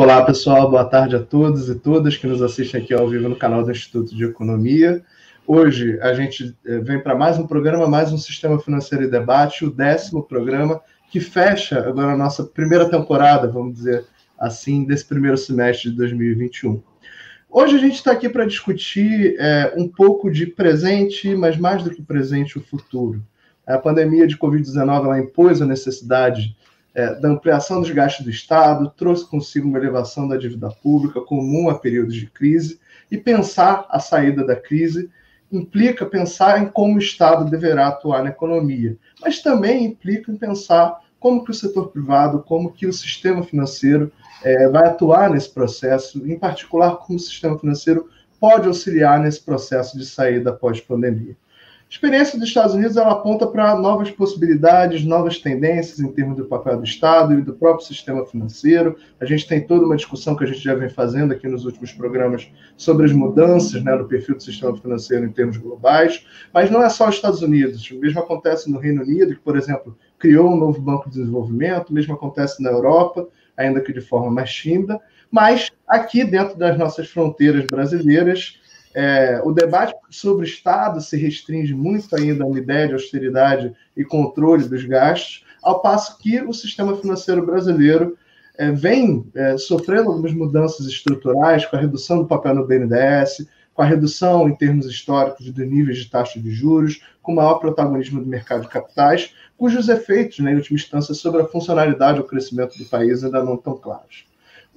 Olá, pessoal, boa tarde a todos e todas que nos assistem aqui ao vivo no canal do Instituto de Economia. Hoje a gente eh, vem para mais um programa, mais um Sistema Financeiro e Debate, o décimo programa que fecha agora a nossa primeira temporada, vamos dizer assim, desse primeiro semestre de 2021. Hoje a gente está aqui para discutir é, um pouco de presente, mas mais do que presente, o futuro. A pandemia de Covid-19 impôs a necessidade é, da ampliação dos gastos do Estado, trouxe consigo uma elevação da dívida pública comum a períodos de crise, e pensar a saída da crise implica pensar em como o Estado deverá atuar na economia, mas também implica em pensar como que o setor privado, como que o sistema financeiro é, vai atuar nesse processo, em particular como o sistema financeiro pode auxiliar nesse processo de saída pós-pandemia. A experiência dos Estados Unidos ela aponta para novas possibilidades, novas tendências em termos do papel do Estado e do próprio sistema financeiro. A gente tem toda uma discussão que a gente já vem fazendo aqui nos últimos programas sobre as mudanças né, no perfil do sistema financeiro em termos globais. Mas não é só os Estados Unidos. O mesmo acontece no Reino Unido, que, por exemplo, criou um novo banco de desenvolvimento. O mesmo acontece na Europa, ainda que de forma mais tímida. Mas aqui dentro das nossas fronteiras brasileiras, é, o debate sobre o Estado se restringe muito ainda uma ideia de austeridade e controle dos gastos, ao passo que o sistema financeiro brasileiro é, vem é, sofrendo algumas mudanças estruturais, com a redução do papel no BNDES, com a redução em termos históricos de níveis de taxa de juros, com maior protagonismo do mercado de capitais, cujos efeitos, né, em última instância, sobre a funcionalidade ou crescimento do país ainda não estão claros.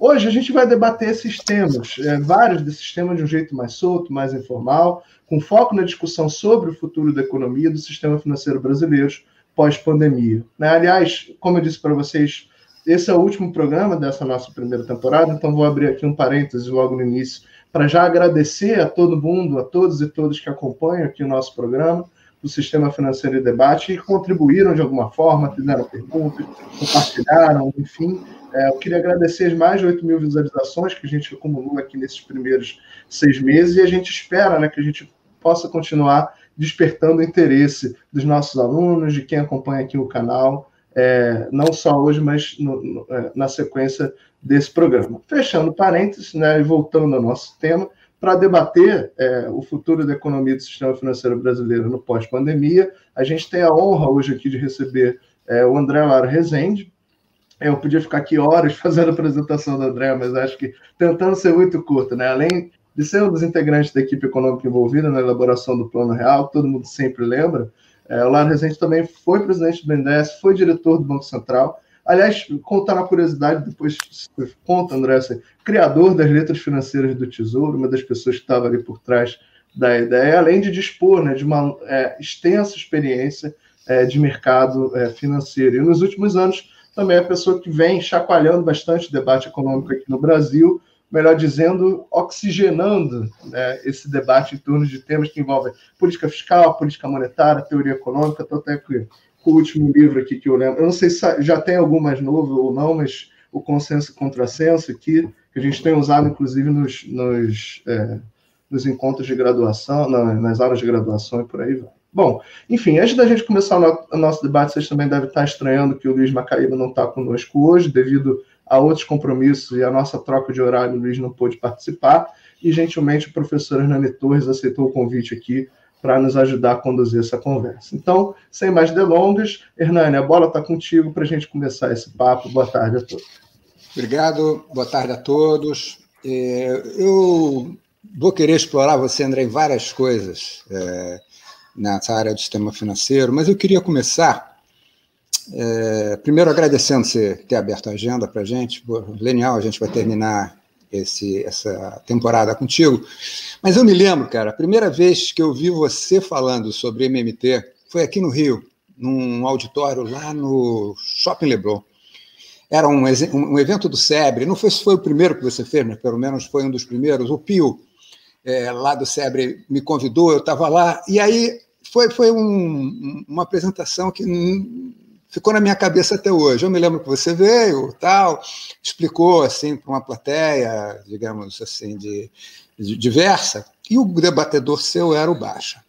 Hoje a gente vai debater esses temas, é, vários desses temas de um jeito mais solto, mais informal, com foco na discussão sobre o futuro da economia do sistema financeiro brasileiro pós-pandemia. Né? Aliás, como eu disse para vocês, esse é o último programa dessa nossa primeira temporada, então vou abrir aqui um parênteses logo no início para já agradecer a todo mundo, a todos e todas que acompanham aqui o nosso programa do Sistema Financeiro e Debate e contribuíram de alguma forma, fizeram perguntas, compartilharam, enfim, é, eu queria agradecer as mais de 8 mil visualizações que a gente acumulou aqui nesses primeiros seis meses e a gente espera né, que a gente possa continuar despertando o interesse dos nossos alunos, de quem acompanha aqui o canal, é, não só hoje, mas no, no, é, na sequência desse programa. Fechando parênteses né, e voltando ao nosso tema, para debater é, o futuro da economia do sistema financeiro brasileiro no pós-pandemia, a gente tem a honra hoje aqui de receber é, o André Lara Rezende, eu podia ficar aqui horas fazendo a apresentação do André, mas acho que tentando ser muito curto, né? Além de ser um dos integrantes da equipe econômica envolvida na elaboração do Plano Real, todo mundo sempre lembra, é, o Lara Rezende também foi presidente do BNDES, foi diretor do Banco Central. Aliás, contar uma curiosidade, depois conta, André, assim, criador das letras financeiras do Tesouro, uma das pessoas que estava ali por trás da ideia, além de dispor né, de uma é, extensa experiência é, de mercado é, financeiro. E nos últimos anos também é a pessoa que vem chacoalhando bastante o debate econômico aqui no Brasil, melhor dizendo, oxigenando né, esse debate em torno de temas que envolvem política fiscal, política monetária, teoria econômica. Estou até com, com o último livro aqui que eu lembro. Eu não sei se já tem algum mais novo ou não, mas o consenso e contrassenso aqui, que a gente tem usado, inclusive, nos, nos, é, nos encontros de graduação, nas aulas de graduação e por aí vai. Bom, enfim, antes da gente começar o nosso debate, vocês também devem estar estranhando que o Luiz Macaíba não está conosco hoje, devido a outros compromissos e a nossa troca de horário, o Luiz não pôde participar, e gentilmente o professor Hernani Torres aceitou o convite aqui para nos ajudar a conduzir essa conversa. Então, sem mais delongas, Hernani, a bola está contigo para a gente começar esse papo. Boa tarde a todos. Obrigado, boa tarde a todos. É, eu vou querer explorar você, André, em várias coisas. É, nessa área do sistema financeiro, mas eu queria começar, é, primeiro agradecendo você ter aberto a agenda para a gente, Lenial, a gente vai terminar esse, essa temporada contigo, mas eu me lembro, cara, a primeira vez que eu vi você falando sobre MMT foi aqui no Rio, num auditório lá no Shopping Leblon. Era um, um evento do SEBRE, não foi se foi o primeiro que você fez, mas pelo menos foi um dos primeiros, o Pio, é, lá do SEBRE me convidou, eu estava lá, e aí foi, foi um, uma apresentação que ficou na minha cabeça até hoje. Eu me lembro que você veio, tal, explicou assim para uma plateia, digamos assim, de, de, diversa, e o debatedor seu era o Baixa.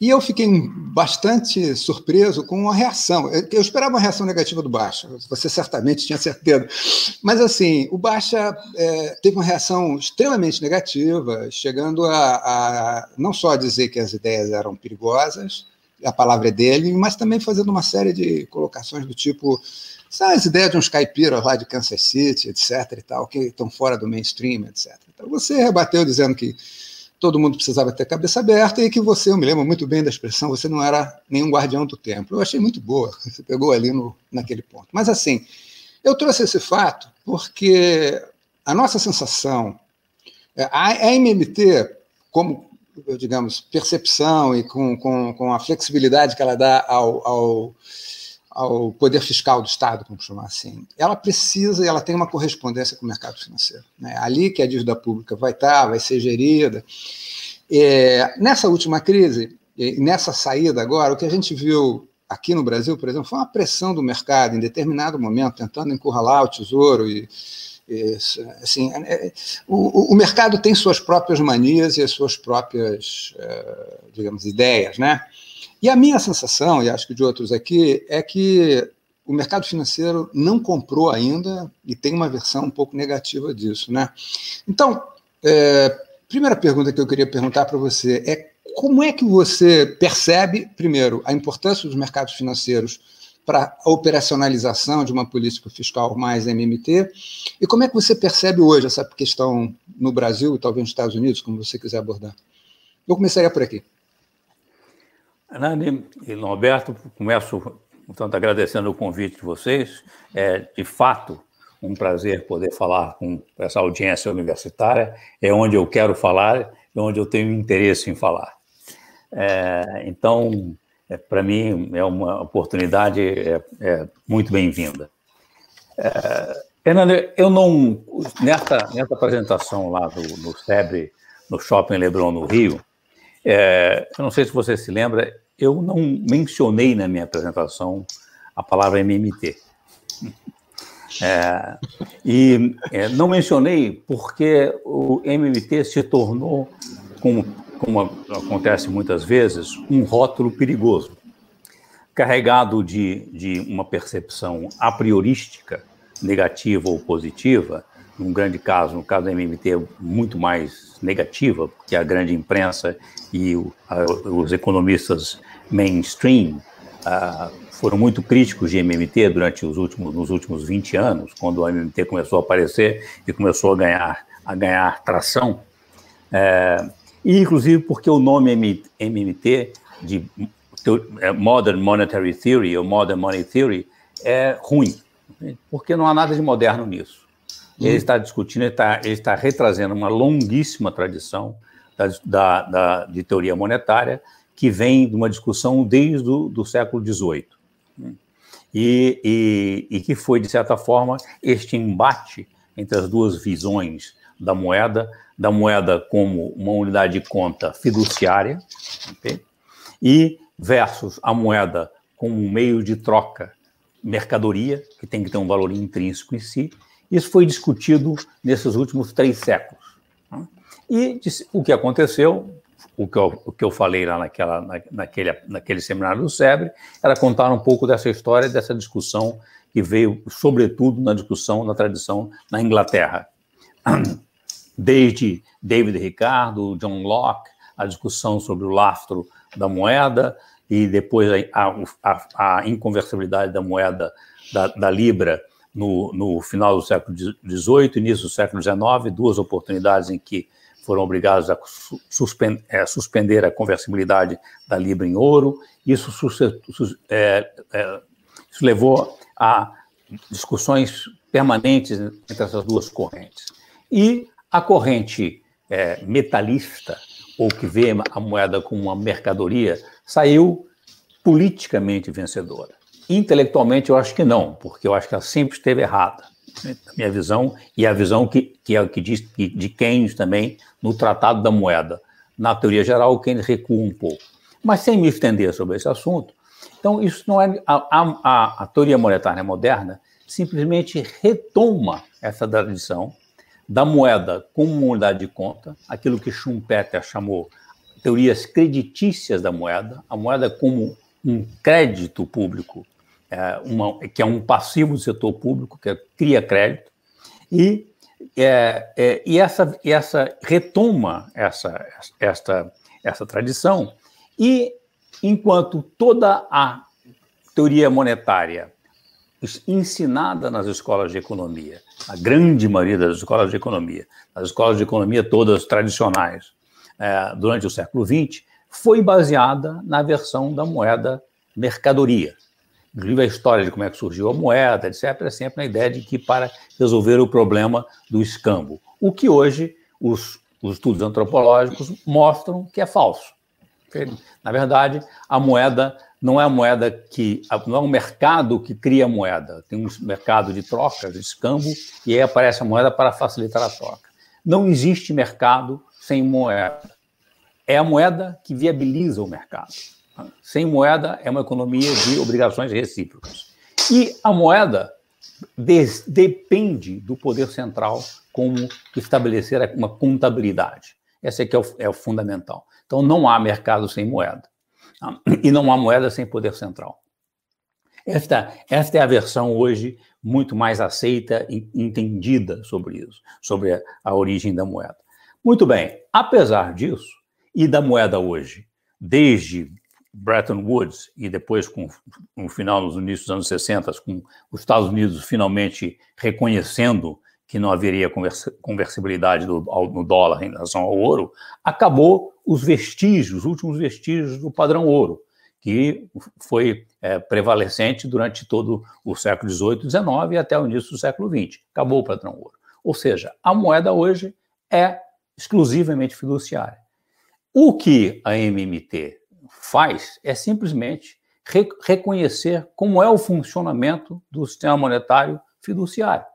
E eu fiquei bastante surpreso com a reação. Eu esperava uma reação negativa do Baixa, você certamente tinha certeza. Mas, assim, o Baixa é, teve uma reação extremamente negativa, chegando a, a não só dizer que as ideias eram perigosas, a palavra é dele, mas também fazendo uma série de colocações do tipo são as ideias de uns caipiras lá de Kansas City, etc. e tal, que estão fora do mainstream, etc. Então você rebateu dizendo que todo mundo precisava ter cabeça aberta e que você, eu me lembro muito bem da expressão, você não era nenhum guardião do templo. Eu achei muito boa, você pegou ali no, naquele ponto. Mas assim, eu trouxe esse fato porque a nossa sensação, é, a MMT, como, digamos, percepção e com, com, com a flexibilidade que ela dá ao, ao ao poder fiscal do Estado, vamos chamar assim, ela precisa, ela tem uma correspondência com o mercado financeiro. Né? Ali que a dívida pública vai estar, vai ser gerida. É, nessa última crise, nessa saída agora, o que a gente viu aqui no Brasil, por exemplo, foi uma pressão do mercado em determinado momento, tentando encurralar o tesouro e, e assim, é, é, o, o, mercado tem suas próprias manias e as suas próprias, é, digamos, ideias, né? E a minha sensação, e acho que de outros aqui, é que o mercado financeiro não comprou ainda e tem uma versão um pouco negativa disso. Né? Então, é, primeira pergunta que eu queria perguntar para você é como é que você percebe, primeiro, a importância dos mercados financeiros para a operacionalização de uma política fiscal mais MMT, e como é que você percebe hoje essa questão no Brasil e talvez nos Estados Unidos, como você quiser abordar? Eu começaria por aqui. Nani e Norberto, começo, portanto, agradecendo o convite de vocês. É, de fato, um prazer poder falar com essa audiência universitária. É onde eu quero falar e onde eu tenho interesse em falar. É, então, é, para mim, é uma oportunidade é, é muito bem-vinda. É, Fernando, eu não. Nessa, nessa apresentação lá do, no SEBRE, no Shopping Leblon, no Rio, é, eu não sei se você se lembra, eu não mencionei na minha apresentação a palavra MMT. É, e é, não mencionei porque o MMT se tornou, como, como acontece muitas vezes, um rótulo perigoso, carregado de, de uma percepção a priorística, negativa ou positiva, num grande caso, no caso da MMT, muito mais negativa, porque a grande imprensa e o, a, os economistas mainstream uh, foram muito críticos de MMT durante os últimos, nos últimos 20 anos, quando a MMT começou a aparecer e começou a ganhar, a ganhar tração. É, e, inclusive, porque o nome MMT, de é, Modern Monetary Theory, ou Modern Money Theory, é ruim, porque não há nada de moderno nisso. Ele está discutindo, ele está, ele está retrazendo uma longuíssima tradição da, da, da, de teoria monetária que vem de uma discussão desde o do século XVIII. E, e, e, que foi, de certa forma, este embate entre as duas visões da moeda, da moeda como uma unidade de conta fiduciária, okay? e versus a moeda como um meio de troca, mercadoria, que tem que ter um valor intrínseco em si, isso foi discutido nesses últimos três séculos. E o que aconteceu, o que eu, o que eu falei lá naquela, na, naquele, naquele seminário do SEBRE, era contar um pouco dessa história, dessa discussão que veio, sobretudo, na discussão, na tradição na Inglaterra. Desde David Ricardo, John Locke, a discussão sobre o lastro da moeda, e depois a, a, a inconversibilidade da moeda da, da Libra no, no final do século XVIII, início do século XIX, duas oportunidades em que foram obrigados a suspender, é, suspender a conversibilidade da libra em ouro. Isso, é, é, isso levou a discussões permanentes entre essas duas correntes. E a corrente é, metalista, ou que vê a moeda como uma mercadoria, saiu politicamente vencedora. Intelectualmente, eu acho que não, porque eu acho que ela sempre esteve errada. Né, na minha visão, e a visão que, que é o que diz de Keynes também no Tratado da Moeda. Na teoria geral, Keynes recua um pouco. Mas sem me estender sobre esse assunto, então isso não é. A, a, a teoria monetária moderna simplesmente retoma essa tradição da moeda como uma unidade de conta, aquilo que Schumpeter chamou teorias creditícias da moeda, a moeda como um crédito público, é, uma, que é um passivo do setor público, que é, cria crédito, e, é, é, e essa, essa retoma essa, esta, essa tradição, e enquanto toda a teoria monetária ensinada nas escolas de economia, a grande maioria das escolas de economia, as escolas de economia todas tradicionais, é, durante o século XX, foi baseada na versão da moeda mercadoria. Inclusive a história de como é que surgiu a moeda, etc., é sempre na ideia de que para resolver o problema do escambo. O que hoje os, os estudos antropológicos mostram que é falso. Na verdade, a moeda não é a moeda que. não é um mercado que cria moeda. Tem um mercado de trocas, de escambo, e aí aparece a moeda para facilitar a troca. Não existe mercado sem moeda. É a moeda que viabiliza o mercado. Sem moeda é uma economia de obrigações recíprocas. E a moeda des, depende do poder central como estabelecer uma contabilidade. Esse aqui é o, é o fundamental. Então não há mercado sem moeda. E não há moeda sem poder central. Esta, esta é a versão hoje muito mais aceita e entendida sobre isso, sobre a, a origem da moeda. Muito bem, apesar disso, e da moeda hoje, desde Bretton Woods e depois com no final nos inícios dos anos 60, com os Estados Unidos finalmente reconhecendo que não haveria conversibilidade do, ao, no dólar em relação ao ouro, acabou os vestígios, os últimos vestígios do padrão ouro, que foi é, prevalecente durante todo o século XVIII e XIX e até o início do século XX. Acabou o padrão ouro. Ou seja, a moeda hoje é exclusivamente fiduciária. O que a MMT faz é simplesmente re reconhecer como é o funcionamento do sistema monetário fiduciário.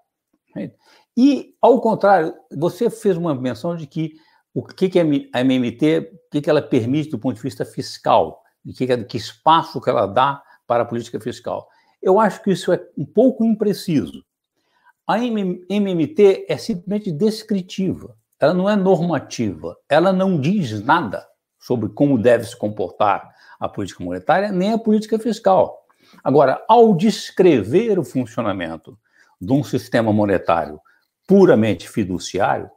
E, ao contrário, você fez uma menção de que o que, que a MMT, o que, que ela permite do ponto de vista fiscal, de que, que espaço que ela dá para a política fiscal. Eu acho que isso é um pouco impreciso. A MMT é simplesmente descritiva, ela não é normativa, ela não diz nada sobre como deve se comportar a política monetária nem a política fiscal. Agora, ao descrever o funcionamento de um sistema monetário puramente fiduciário,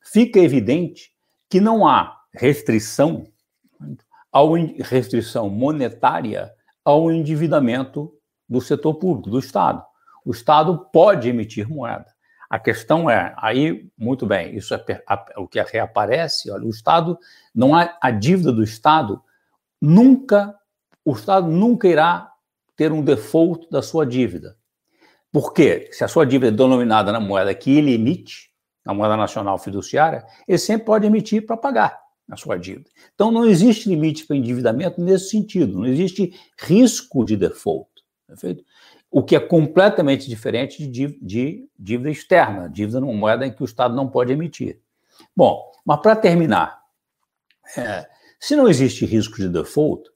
fica evidente que não há restrição ao restrição monetária ao endividamento do setor público, do Estado. O Estado pode emitir moeda. A questão é, aí, muito bem, isso é o que reaparece, olha, o Estado, não há a dívida do Estado, nunca, o Estado nunca irá ter um default da sua dívida. Por quê? Se a sua dívida é denominada na moeda que ele emite, na moeda nacional fiduciária, ele sempre pode emitir para pagar a sua dívida. Então, não existe limite para endividamento nesse sentido, não existe risco de default. Perfeito? O que é completamente diferente de, de dívida externa, dívida numa moeda em que o Estado não pode emitir. Bom, mas para terminar, é, se não existe risco de default,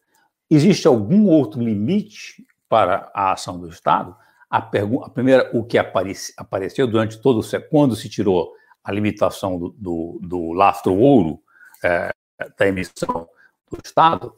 existe algum outro limite para a ação do Estado? A, a primeira, o que apareci, apareceu durante todo o quando se tirou a limitação do, do, do lastro ouro é, da emissão do Estado,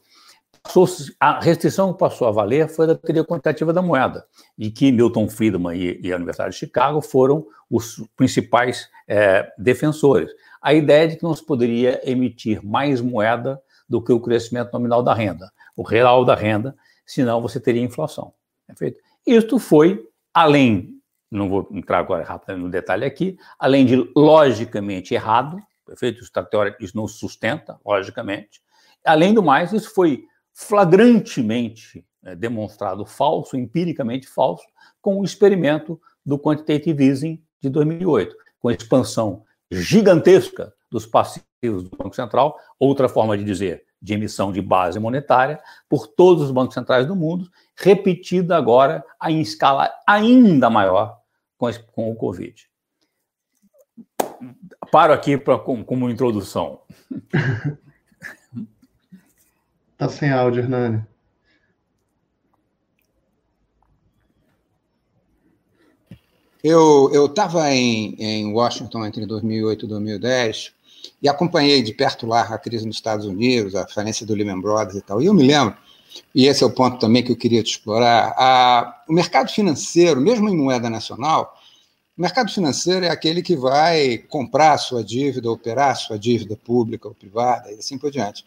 a restrição que passou a valer foi da teoria quantitativa da moeda, de que Milton Friedman e, e a Universidade de Chicago foram os principais é, defensores. A ideia de que não se poderia emitir mais moeda do que o crescimento nominal da renda, o real da renda, senão você teria inflação. Perfeito? Isto foi, além, não vou entrar agora rapidamente no detalhe aqui, além de logicamente errado, perfeito? Isso, isso não sustenta, logicamente. Além do mais, isso foi flagrantemente é, demonstrado falso, empiricamente falso, com o experimento do quantitative easing de 2008, com a expansão gigantesca dos passivos do Banco Central, outra forma de dizer, de emissão de base monetária, por todos os bancos centrais do mundo, repetida agora em escala ainda maior com, com o Covid. Paro aqui pra, como introdução. Tá sem áudio, Hernani. Eu estava em, em Washington entre 2008 e 2010 e acompanhei de perto lá a crise nos Estados Unidos, a falência do Lehman Brothers e tal. E eu me lembro, e esse é o ponto também que eu queria te explorar, a, o mercado financeiro, mesmo em moeda nacional, o mercado financeiro é aquele que vai comprar sua dívida, operar sua dívida pública ou privada, e assim por diante.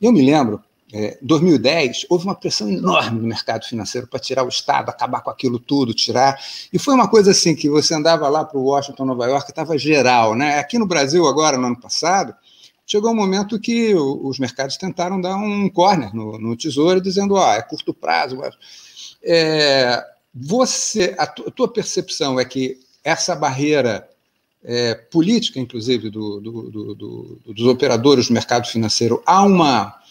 E eu me lembro é, 2010, houve uma pressão enorme no mercado financeiro para tirar o Estado, acabar com aquilo tudo, tirar. E foi uma coisa assim que você andava lá para o Washington, Nova York, estava geral. Né? Aqui no Brasil, agora, no ano passado, chegou um momento que os mercados tentaram dar um corner no, no tesouro, dizendo: ah, é curto prazo. É, você, a, a tua percepção é que essa barreira é, política, inclusive, do, do, do, dos operadores do mercado financeiro, há uma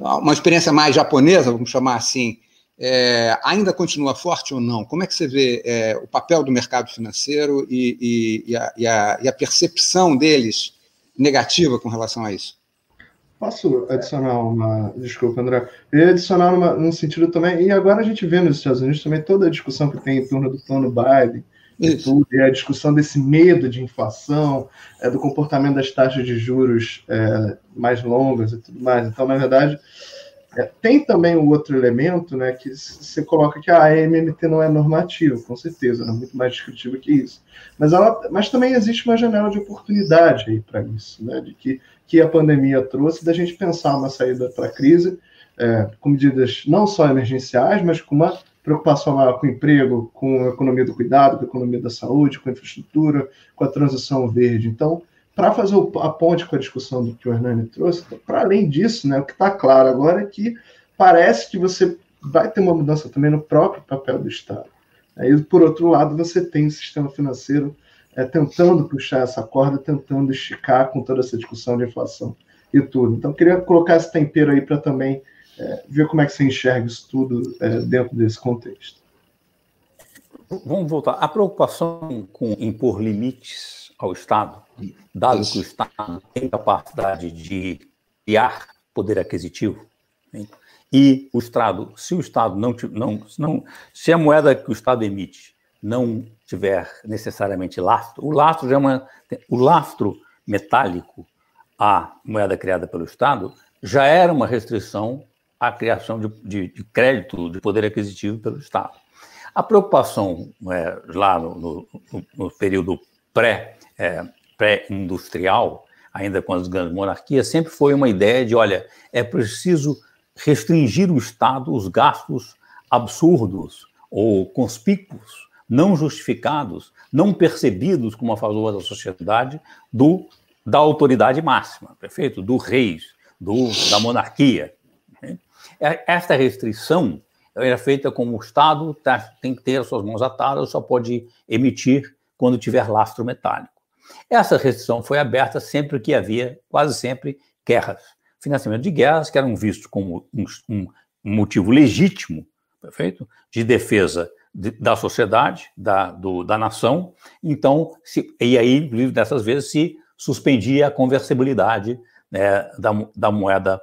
uma experiência mais japonesa, vamos chamar assim, é, ainda continua forte ou não? Como é que você vê é, o papel do mercado financeiro e, e, e, a, e, a, e, a, percepção deles negativa com relação a isso? Posso adicionar uma. Desculpa, André. Eu ia adicionar uma, num sentido também. E agora a gente vê nos Estados Unidos também toda a discussão que tem em torno do plano Biden. E, a discussão desse medo de inflação, é, do comportamento das taxas de juros é, mais longas e tudo mais. Então, na verdade, é, tem também o um outro elemento, né, que você coloca que a MMT não é normativa, com certeza, é muito mais descritiva que isso. Mas, ela, mas também existe uma janela de oportunidade aí para isso, né, de que, que a pandemia trouxe, da gente pensar uma saída para a crise é, com medidas não só emergenciais, mas com uma preocupação maior com emprego, com a economia do cuidado, com a economia da saúde, com a infraestrutura, com a transição verde. Então, para fazer a ponte com a discussão do que o Hernani trouxe, para além disso, né, o que está claro agora é que parece que você vai ter uma mudança também no próprio papel do Estado. Aí, por outro lado, você tem o sistema financeiro é, tentando puxar essa corda, tentando esticar com toda essa discussão de inflação e tudo. Então, queria colocar esse tempero aí para também é, ver como é que você enxerga isso tudo é, dentro desse contexto. Vamos voltar. A preocupação com impor limites ao Estado, dado isso. que o Estado tem capacidade de criar poder aquisitivo, né? e o Estado, se o Estado não, não, não, se a moeda que o Estado emite não tiver necessariamente lastro, o lastro já é uma, o lastro metálico à moeda criada pelo Estado já era uma restrição a criação de, de, de crédito de poder aquisitivo pelo Estado. A preocupação é, lá no, no, no, período pré, é, pré-industrial, ainda com as grandes monarquias, sempre foi uma ideia de, olha, é preciso restringir o Estado os gastos absurdos ou conspícuos, não justificados, não percebidos como a favor da sociedade, do, da autoridade máxima, perfeito? Do rei, do, da monarquia. É, esta restrição era feita como o Estado tá, tem que ter as suas mãos atadas, só pode emitir quando tiver lastro metálico. Essa restrição foi aberta sempre que havia, quase sempre, guerras. Financiamento de guerras que eram vistos como um, um motivo legítimo, perfeito, de defesa de, da sociedade, da, do, da nação. Então, se, e aí, dessas vezes, se suspendia a conversibilidade né, da, da moeda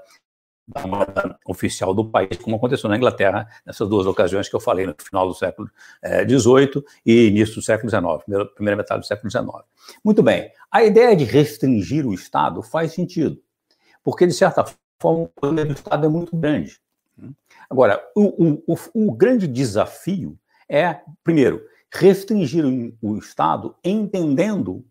da moeda oficial do país, como aconteceu na Inglaterra nessas duas ocasiões que eu falei, no final do século XVIII eh, e início do século XIX, primeira, primeira metade do século XIX. Muito bem, a ideia de restringir o Estado faz sentido, porque, de certa forma, o poder do Estado é muito grande. Agora, o, o, o, grande desafio é, primeiro, restringir o Estado entendendo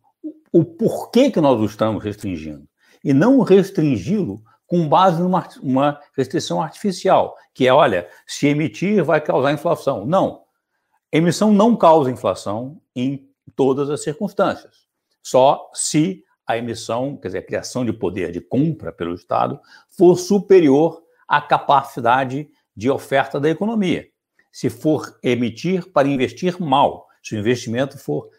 o porquê que nós o estamos restringindo, e não restringi-lo com base numa uma restrição artificial, que é, olha, se emitir vai causar inflação. Não. Emissão não causa inflação em todas as circunstâncias. Só se a emissão, quer dizer, a criação de poder de compra pelo Estado, for superior à capacidade de oferta da economia. Se for emitir para investir mal, se o investimento for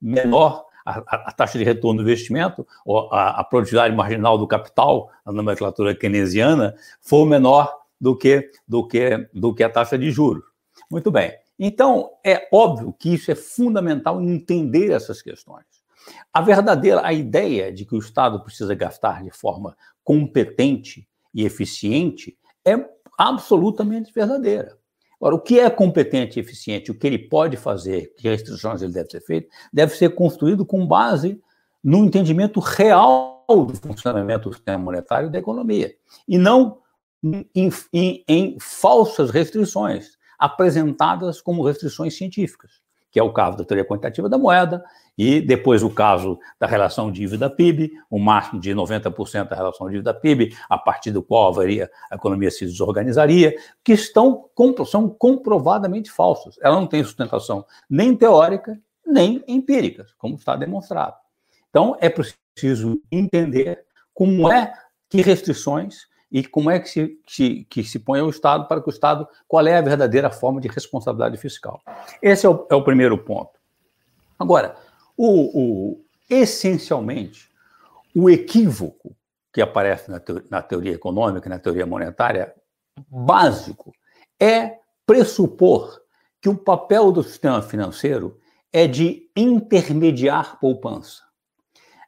menor a, a, taxa de retorno do investimento, ou a, a, produtividade marginal do capital, a nomenclatura keynesiana, for menor do que, do, que, do que a taxa de juros. Muito bem. Então, é óbvio que isso é fundamental entender essas questões. A verdadeira, a ideia de que o Estado precisa gastar de forma competente e eficiente é absolutamente verdadeira. Agora, o que é competente e eficiente, o que ele pode fazer, que restrições ele deve ser feito, deve ser construído com base no entendimento real do funcionamento do sistema monetário e da economia, e não em, em, em falsas restrições, apresentadas como restrições científicas, que é o caso da teoria quantitativa da moeda, e depois o caso da relação dívida-PIB, o máximo de 90% da relação dívida-PIB, a partir do qual haveria, a economia se desorganizaria, que estão, são comprovadamente falsos. Ela não tem sustentação nem teórica, nem empírica, como está demonstrado. Então, é preciso entender como é que restrições e como é que se, que, que se põe o Estado para que o Estado, qual é a verdadeira forma de responsabilidade fiscal. Esse é o, é o primeiro ponto. Agora, o, o, essencialmente, o equívoco que aparece na, teoria, na teoria econômica, na teoria monetária, básico, é pressupor que o papel do sistema financeiro é de intermediar poupança.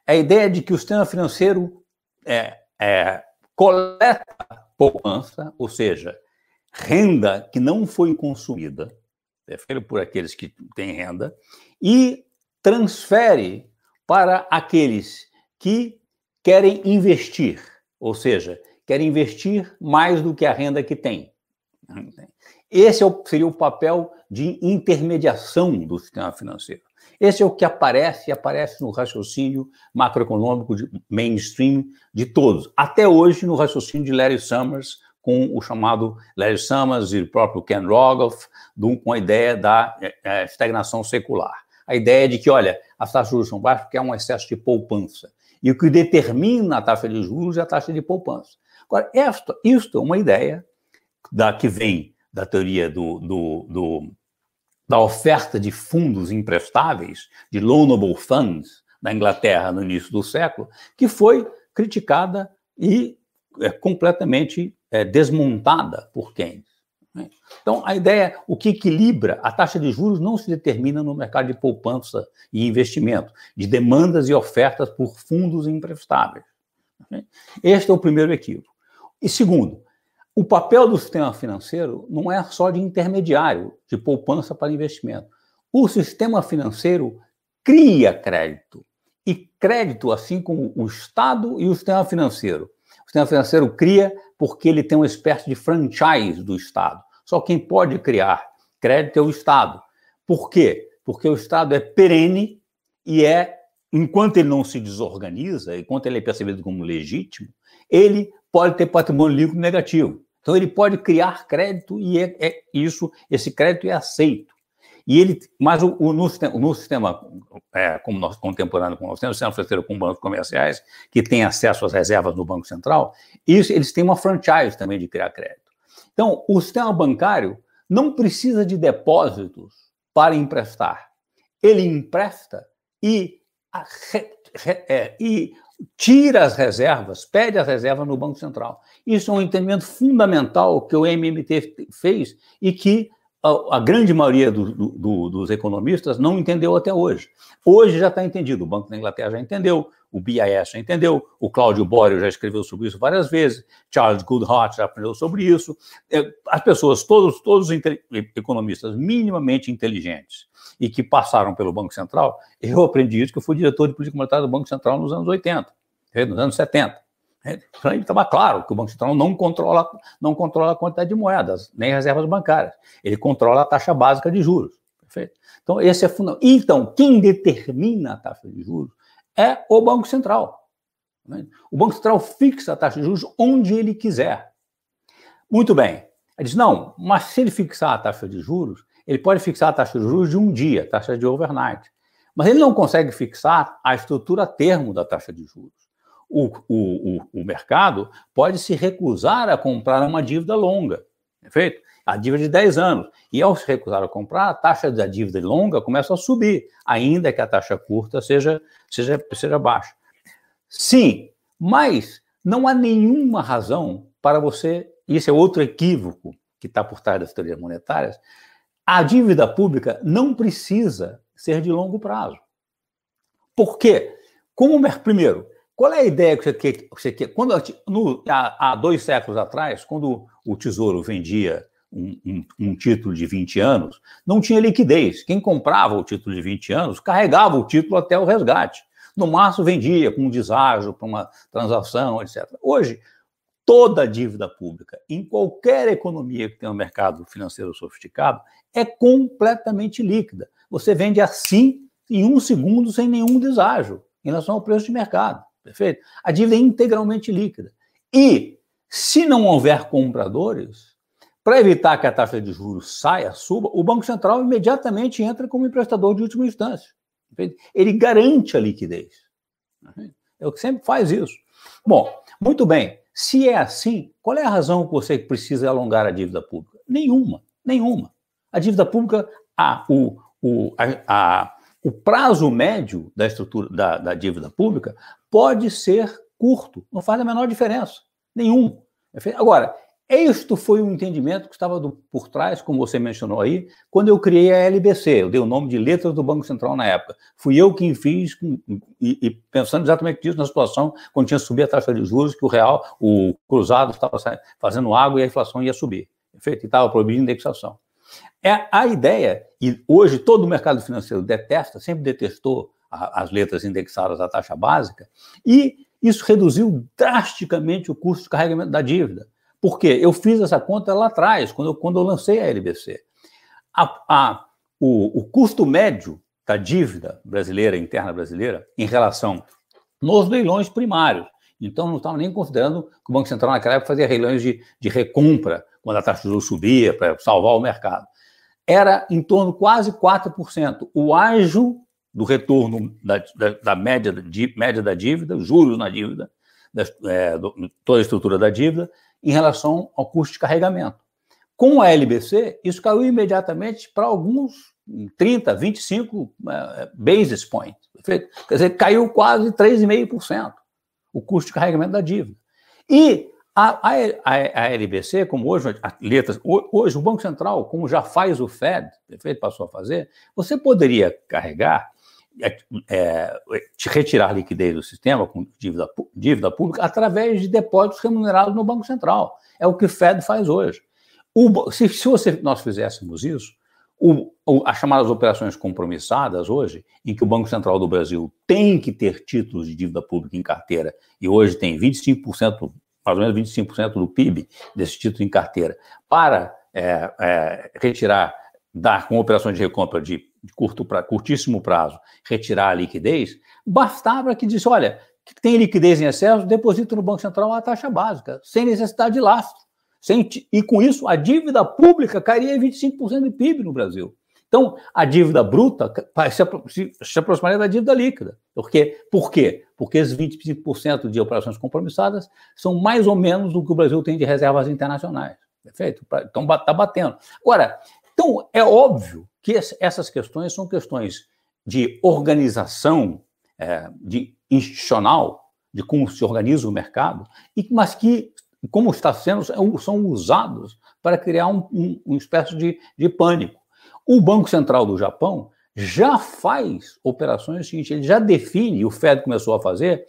A ideia de que o sistema financeiro é, é, coleta poupança, ou seja, renda que não foi consumida, é feito por aqueles que têm renda, e transfere para aqueles que querem investir, ou seja, querem investir mais do que a renda que tem. Esse é seria o papel de intermediação do sistema financeiro. Esse é o que aparece e aparece no raciocínio macroeconômico de mainstream de todos. Até hoje, no raciocínio de Larry Summers, com o chamado Larry Summers e o próprio Ken Rogoff, com a ideia da é, estagnação secular a ideia de que, olha, as taxas de juros são baixas porque há um excesso de poupança. E o que determina a taxa de juros é a taxa de poupança. Agora, esta, isto é uma ideia da, que vem da teoria do, do, do, da oferta de fundos emprestáveis, de loanable funds, na Inglaterra no início do século, que foi criticada e é, completamente é, desmontada por Keynes. Né? Então, a ideia, o que equilibra, a taxa de juros não se determina no mercado de poupança e investimento, de demandas e ofertas por fundos emprestáveis. Né? Este é o primeiro equívoco. E segundo, o papel do sistema financeiro não é só de intermediário, de poupança para investimento. O sistema financeiro cria crédito. E crédito, assim como o Estado e o sistema financeiro. O sistema financeiro cria porque ele tem uma espécie de franchise do Estado. Só quem pode criar crédito é o Estado. Por quê? Porque o Estado é perene e é, enquanto ele não se desorganiza, enquanto ele é percebido como legítimo, ele pode ter patrimônio líquido negativo. Então ele pode criar crédito e é, é isso, esse crédito é aceito. E ele, mas o, o no, no, sistema, é, como nosso contemporâneo com o sistema financeiro com bancos comerciais, que tem acesso às reservas no Banco Central, isso, eles têm uma franchise também de criar crédito. Então, o sistema bancário não precisa de depósitos para emprestar. Ele empresta e, é, e tira as reservas, pede as reservas no Banco Central. Isso é um entendimento fundamental que o MMT fez e que a, a grande maioria do, do, dos economistas não entendeu até hoje. Hoje já está entendido, o Banco da Inglaterra já entendeu, o BIS já entendeu, o Cláudio Borio já escreveu sobre isso várias vezes, Charles Goodhart já aprendeu sobre isso. É, as pessoas, todos, todos os economistas minimamente inteligentes e que passaram pelo Banco Central, eu aprendi isso, que eu fui diretor de política monetária do Banco Central nos anos 80, nos anos 70. Então, estava claro que o Banco Central não controla, não controla a quantidade de moedas, nem reservas bancárias. Ele controla a taxa básica de juros. Perfeito? Então, esse é fundamental. Então, quem determina a taxa de juros é o Banco Central. O Banco Central fixa a taxa de juros onde ele quiser. Muito bem. Ele diz, não, mas se ele fixar a taxa de juros, ele pode fixar a taxa de juros de um dia, taxa de overnight. Mas ele não consegue fixar a estrutura termo da taxa de juros. O, o, o, o mercado pode se recusar a comprar uma dívida longa, perfeito? A dívida de 10 anos. E ao se recusar a comprar, a taxa da dívida longa começa a subir, ainda que a taxa curta seja, seja, seja baixa. Sim, mas não há nenhuma razão para você. Isso é outro equívoco que está por trás das teorias monetárias. A dívida pública não precisa ser de longo prazo. Por quê? Como, primeiro, qual é a ideia que você quer? Você quer quando, no, há, há, dois séculos atrás, quando o Tesouro vendia um, um, um, título de 20 anos, não tinha liquidez. Quem comprava o título de 20 anos carregava o título até o resgate. No máximo, vendia com um deságio para uma transação, etc. Hoje, toda a dívida pública, em qualquer economia que tenha um mercado financeiro sofisticado, é completamente líquida. Você vende assim em um segundo sem nenhum deságio em relação ao preço de mercado. Perfeito? A dívida é integralmente líquida. E, se não houver compradores, para evitar que a taxa de juros saia, suba, o Banco Central imediatamente entra como emprestador de última instância. Ele garante a liquidez. É o que sempre faz isso. Bom, muito bem. Se é assim, qual é a razão que você precisa alongar a dívida pública? Nenhuma, nenhuma. A dívida pública, a, o, o, a, a, o prazo médio da estrutura da, da dívida pública pode ser curto, não faz a menor diferença, nenhum. Agora, isto foi um entendimento que estava do, por trás, como você mencionou aí, quando eu criei a LBC. Eu dei o nome de Letras do Banco Central na época. Fui eu quem fiz, e, e pensando exatamente nisso na situação, quando tinha subido a taxa de juros, que o real, o cruzado estava fazendo água e a inflação ia subir. Perfeito? E estava proibindo indexação. É a ideia, e hoje todo o mercado financeiro detesta, sempre detestou a, as letras indexadas à taxa básica, e isso reduziu drasticamente o custo de carregamento da dívida. Por quê? Eu fiz essa conta lá atrás, quando eu, quando eu lancei a LBC. A, a, o, o custo médio da dívida brasileira, interna brasileira, em relação nos leilões primários. Então, não estava nem considerando que o Banco Central, naquela época, fazia leilões de, de recompra, quando a taxa de juros subia, para salvar o mercado. Era em torno de quase 4%. O ágio do retorno da, da, da média, da, média da dívida, juros na dívida, da, é, do, toda a estrutura da dívida, em relação ao custo de carregamento. Com a LBC, isso caiu imediatamente para alguns 30, 25 uh, basis points. Quer dizer, caiu quase 3,5% o custo de carregamento da dívida. E a, a, a, LBC, como hoje, letras, hoje o Banco Central, como já faz o Fed, perfeito, passou a fazer, você poderia carregar é, é, retirar liquidez do sistema com dívida, dívida pública através de depósitos remunerados no Banco Central. É o que o Fed faz hoje. O, se, se você, nós fizéssemos isso, o, o, as chamadas operações compromissadas hoje, em que o Banco Central do Brasil tem que ter títulos de dívida pública em carteira, e hoje tem 25%, mais ou menos 25% do PIB desse título em carteira, para é, é, retirar, dar com operações de recompra de de curto pra, curtíssimo prazo retirar a liquidez, bastava que disse, olha, que tem liquidez em excesso, deposita no Banco Central a taxa básica, sem necessidade de lastro. Sem, e com isso, a dívida pública cairia em 25% de PIB no Brasil. Então, a dívida bruta se, se aproximaria da dívida líquida. Por quê? Por quê? Porque esses 25% de operações compromissadas são mais ou menos do que o Brasil tem de reservas internacionais. Perfeito? Então, está batendo. Agora, então, é óbvio que essas questões são questões de organização, é, de institucional, de como se organiza o mercado, e, mas que, como está sendo, são usados para criar um, um, uma espécie de, de pânico. O Banco Central do Japão já faz operações seguinte, ele já define, o Fed começou a fazer,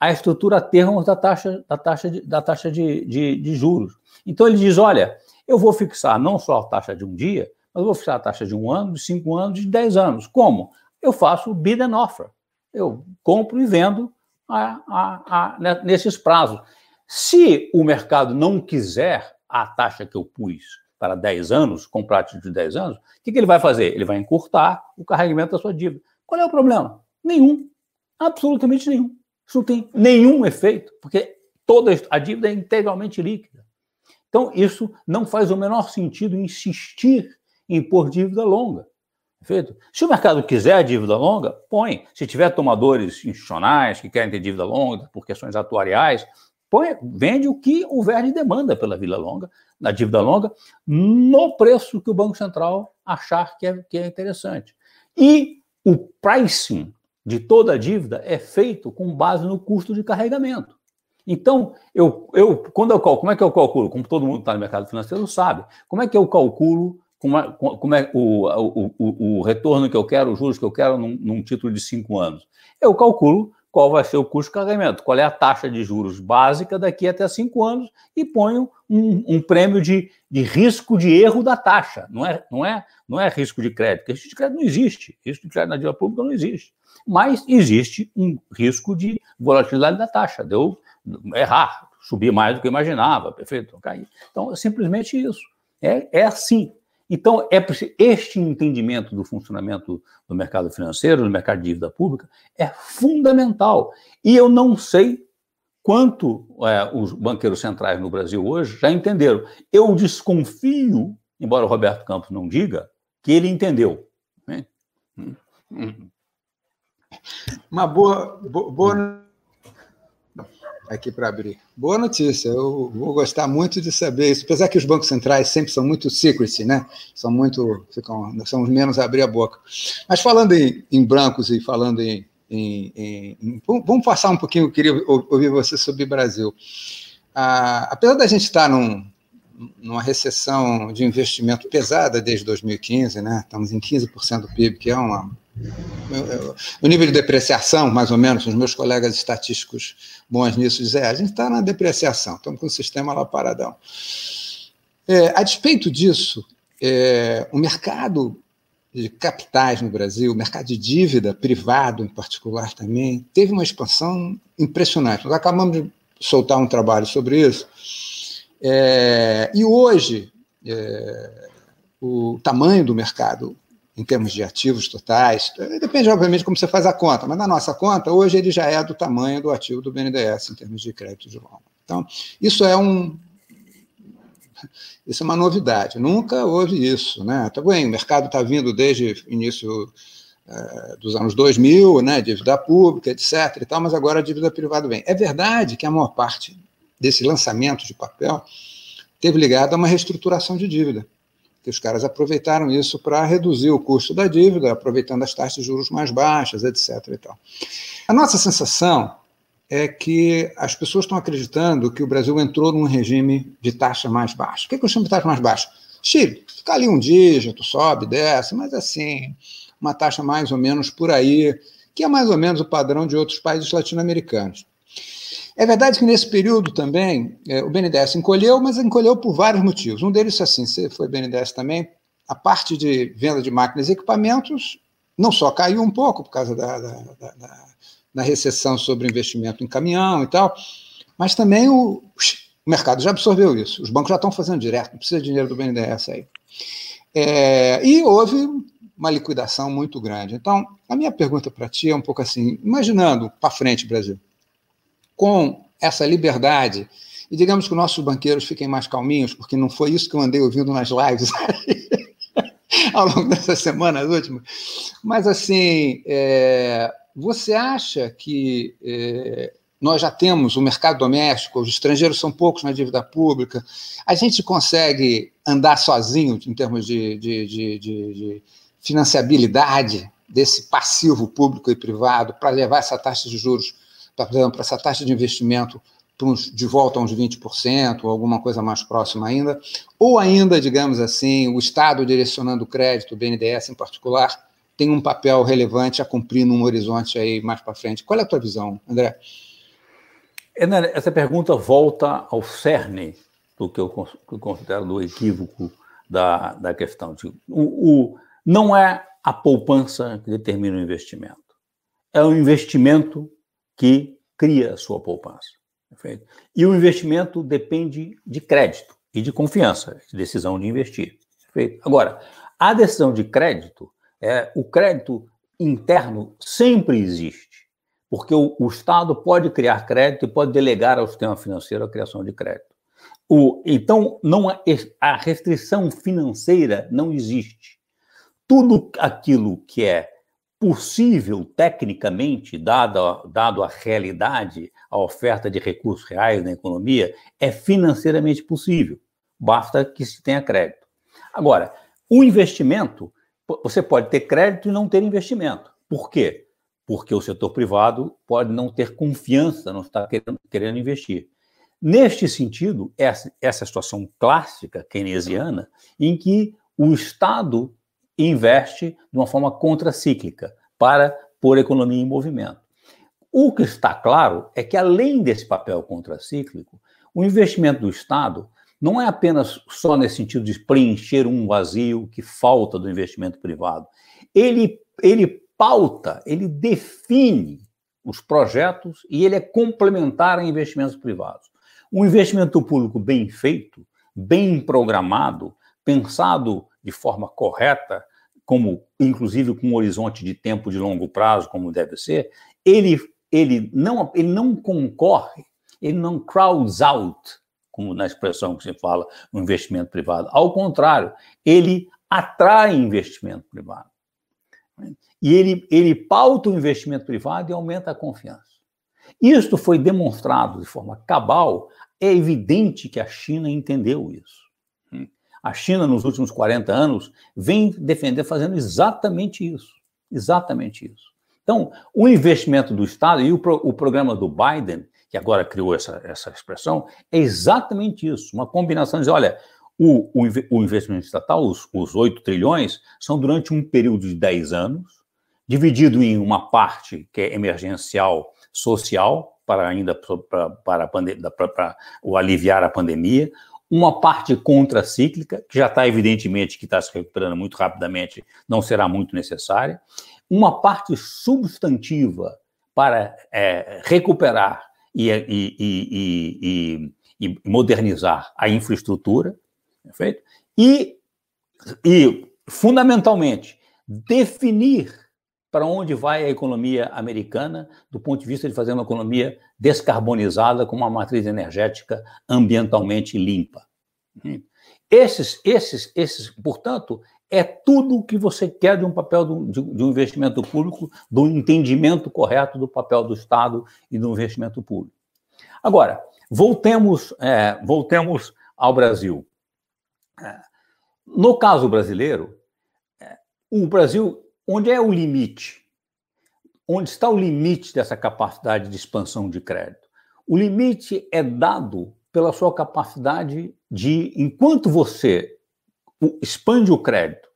a estrutura a termos da taxa, da taxa, de, da taxa de, de, de juros. Então ele diz: olha, eu vou fixar não só a taxa de um dia, mas eu vou fixar a taxa de um ano, de cinco anos, de dez anos. Como? Eu faço bid and offer. Eu compro e vendo a, a, a, né, nesses prazos. Se o mercado não quiser a taxa que eu pus para 10 anos, prática de 10 anos, o que, que ele vai fazer? Ele vai encurtar o carregamento da sua dívida. Qual é o problema? Nenhum. Absolutamente nenhum. Isso não tem nenhum efeito, porque toda a dívida é integralmente líquida. Então, isso não faz o menor sentido insistir impor dívida longa. Perfeito? Se o mercado quiser dívida longa, põe. Se tiver tomadores institucionais que querem ter dívida longa por questões atuariais, põe, vende o que houver de demanda pela dívida longa, na dívida longa, no preço que o Banco Central achar que é, que é interessante. E o pricing de toda a dívida é feito com base no custo de carregamento. Então, eu, eu, quando eu como é que eu calculo? Como todo mundo está no mercado financeiro sabe, como é que eu calculo como é, como é o, o, o, o, retorno que eu quero, os juros que eu quero num, num, título de cinco anos? Eu calculo qual vai ser o custo de carregamento, qual é a taxa de juros básica daqui até cinco anos e ponho um, um prêmio de, de risco de erro da taxa. Não é, não, é, não é risco de crédito, porque risco de crédito não existe. Risco de crédito na dívida pública não existe. Mas existe um risco de volatilidade da taxa. Deu errar, subir mais do que imaginava, perfeito, cair. Então, é simplesmente isso. É, é assim. Então, é este entendimento do funcionamento do mercado financeiro, do mercado de dívida pública, é fundamental. E eu não sei quanto é, os banqueiros centrais no Brasil hoje já entenderam. Eu desconfio, embora o Roberto Campos não diga, que ele entendeu. Né? Uma boa, boa aqui para abrir. Boa notícia, eu vou gostar muito de saber isso, apesar que os bancos centrais sempre são muito secrecy, né? São muito, ficam, são menos abrir a boca. Mas falando em, em brancos e falando em, em, em, Vamos passar um pouquinho, eu queria ouvir você sobre Brasil. Ah, apesar da gente estar num, numa recessão de investimento pesada desde 2015, né? Estamos em 15% do PIB, que é uma o nível de depreciação, mais ou menos, os meus colegas estatísticos bons nisso dizem, é, a gente está na depreciação, estamos com o sistema lá paradão. É, a despeito disso, é, o mercado de capitais no Brasil, o mercado de dívida privado em particular também, teve uma expansão impressionante. Nós acabamos de soltar um trabalho sobre isso, é, e hoje é, o tamanho do mercado em termos de ativos totais. Depende, obviamente, como você faz a conta, mas na nossa conta, hoje ele já é do tamanho do ativo do BNDES, em termos de crédito de longo. Então, isso é um. Isso é uma novidade. Nunca houve isso. Né? Tá bem, o mercado está vindo desde o início é, dos anos 2000, né, dívida pública, etc. E tal, mas agora a dívida privada vem. É verdade que a maior parte desse lançamento de papel teve ligado a uma reestruturação de dívida que os caras aproveitaram isso para reduzir o custo da dívida, aproveitando as taxas de juros mais baixas, etc. E tal. A nossa sensação é que as pessoas estão acreditando que o Brasil entrou num regime de taxa mais baixa. O que, é que eu chamo de taxa mais baixa? Chile, fica ali um dígito, sobe, desce, mas assim, uma taxa mais ou menos por aí, que é mais ou menos o padrão de outros países latino-americanos. É verdade que nesse período também é, o BNDES encolheu, mas encolheu por vários motivos. Um deles, assim, você foi BNDES também, a parte de venda de máquinas e equipamentos não só caiu um pouco por causa da, da, da, da recessão sobre investimento em caminhão e tal, mas também o, o, mercado já absorveu isso. Os bancos já estão fazendo direto, não precisa de dinheiro do BNDES aí. É, e houve uma liquidação muito grande. Então, a minha pergunta para ti é um pouco assim, imaginando para frente, Brasil, com essa liberdade, e digamos que os nossos banqueiros fiquem mais calminhos, porque não foi isso que eu andei ouvindo nas lives ao longo dessa semana última. Mas, assim, é, você acha que é, nós já temos o mercado doméstico, os estrangeiros são poucos na dívida pública, a gente consegue andar sozinho em termos de, de, de, de financiabilidade desse passivo público e privado para levar essa taxa de juros para essa taxa de investimento de volta a uns 20%, ou alguma coisa mais próxima ainda, ou ainda, digamos assim, o Estado direcionando o crédito, o BNDES em particular, tem um papel relevante a cumprir num horizonte aí mais para frente. Qual é a tua visão, André? Essa pergunta volta ao cerne do que eu considero do equívoco da, da questão. O, o, não é a poupança que determina o investimento, é o investimento que cria a sua poupança. Perfeito? E o investimento depende de crédito e de confiança, de decisão de investir. Perfeito? Agora, a decisão de crédito, é, o crédito interno sempre existe, porque o, o Estado pode criar crédito e pode delegar ao sistema financeiro a criação de crédito. O, então, não a restrição financeira não existe. Tudo aquilo que é possível, tecnicamente, dado, dado a realidade, a oferta de recursos reais na economia, é financeiramente possível. Basta que se tenha crédito. Agora, o investimento, você pode ter crédito e não ter investimento. Por quê? Porque o setor privado pode não ter confiança, não estar querendo, querendo investir. Neste sentido, essa, essa situação clássica keynesiana, em que o Estado investe de uma forma contracíclica para pôr a economia em movimento. O que está claro é que, além desse papel contracíclico, o investimento do Estado não é apenas só nesse sentido de preencher um vazio que falta do investimento privado. Ele, ele pauta, ele define os projetos e ele é complementar a investimentos privados. Um investimento público bem feito, bem programado, pensado de forma correta, como inclusive com um horizonte de tempo de longo prazo, como deve ser, ele, ele, não, ele não concorre, ele não crowds out, como na expressão que se fala, no investimento privado. Ao contrário, ele atrai investimento privado. E ele, ele pauta o investimento privado e aumenta a confiança. Isto foi demonstrado de forma cabal, é evidente que a China entendeu isso. A China, nos últimos 40 anos, vem defender fazendo exatamente isso. Exatamente isso. Então, o investimento do Estado e o, pro, o programa do Biden, que agora criou essa, essa expressão, é exatamente isso. Uma combinação de, olha, o, o, o investimento estatal, os, os 8 trilhões, são durante um período de 10 anos, dividido em uma parte que é emergencial social, para ainda para, para, para, para o aliviar a pandemia, uma parte contracíclica, que já está evidentemente que está se recuperando muito rapidamente, não será muito necessária, uma parte substantiva para é, recuperar e, e, e, e, modernizar a infraestrutura, perfeito? E, e, fundamentalmente, definir para onde vai a economia americana do ponto de vista de fazer uma economia descarbonizada com uma matriz energética ambientalmente limpa. Esses, esses, esses, portanto, é tudo o que você quer de um papel de, de um investimento público, do entendimento correto do papel do Estado e do investimento público. Agora, voltemos, é, voltemos ao Brasil. É, no caso brasileiro, é, o Brasil, onde é o limite? Onde está o limite dessa capacidade de expansão de crédito? O limite é dado pela sua capacidade de, enquanto você expande o crédito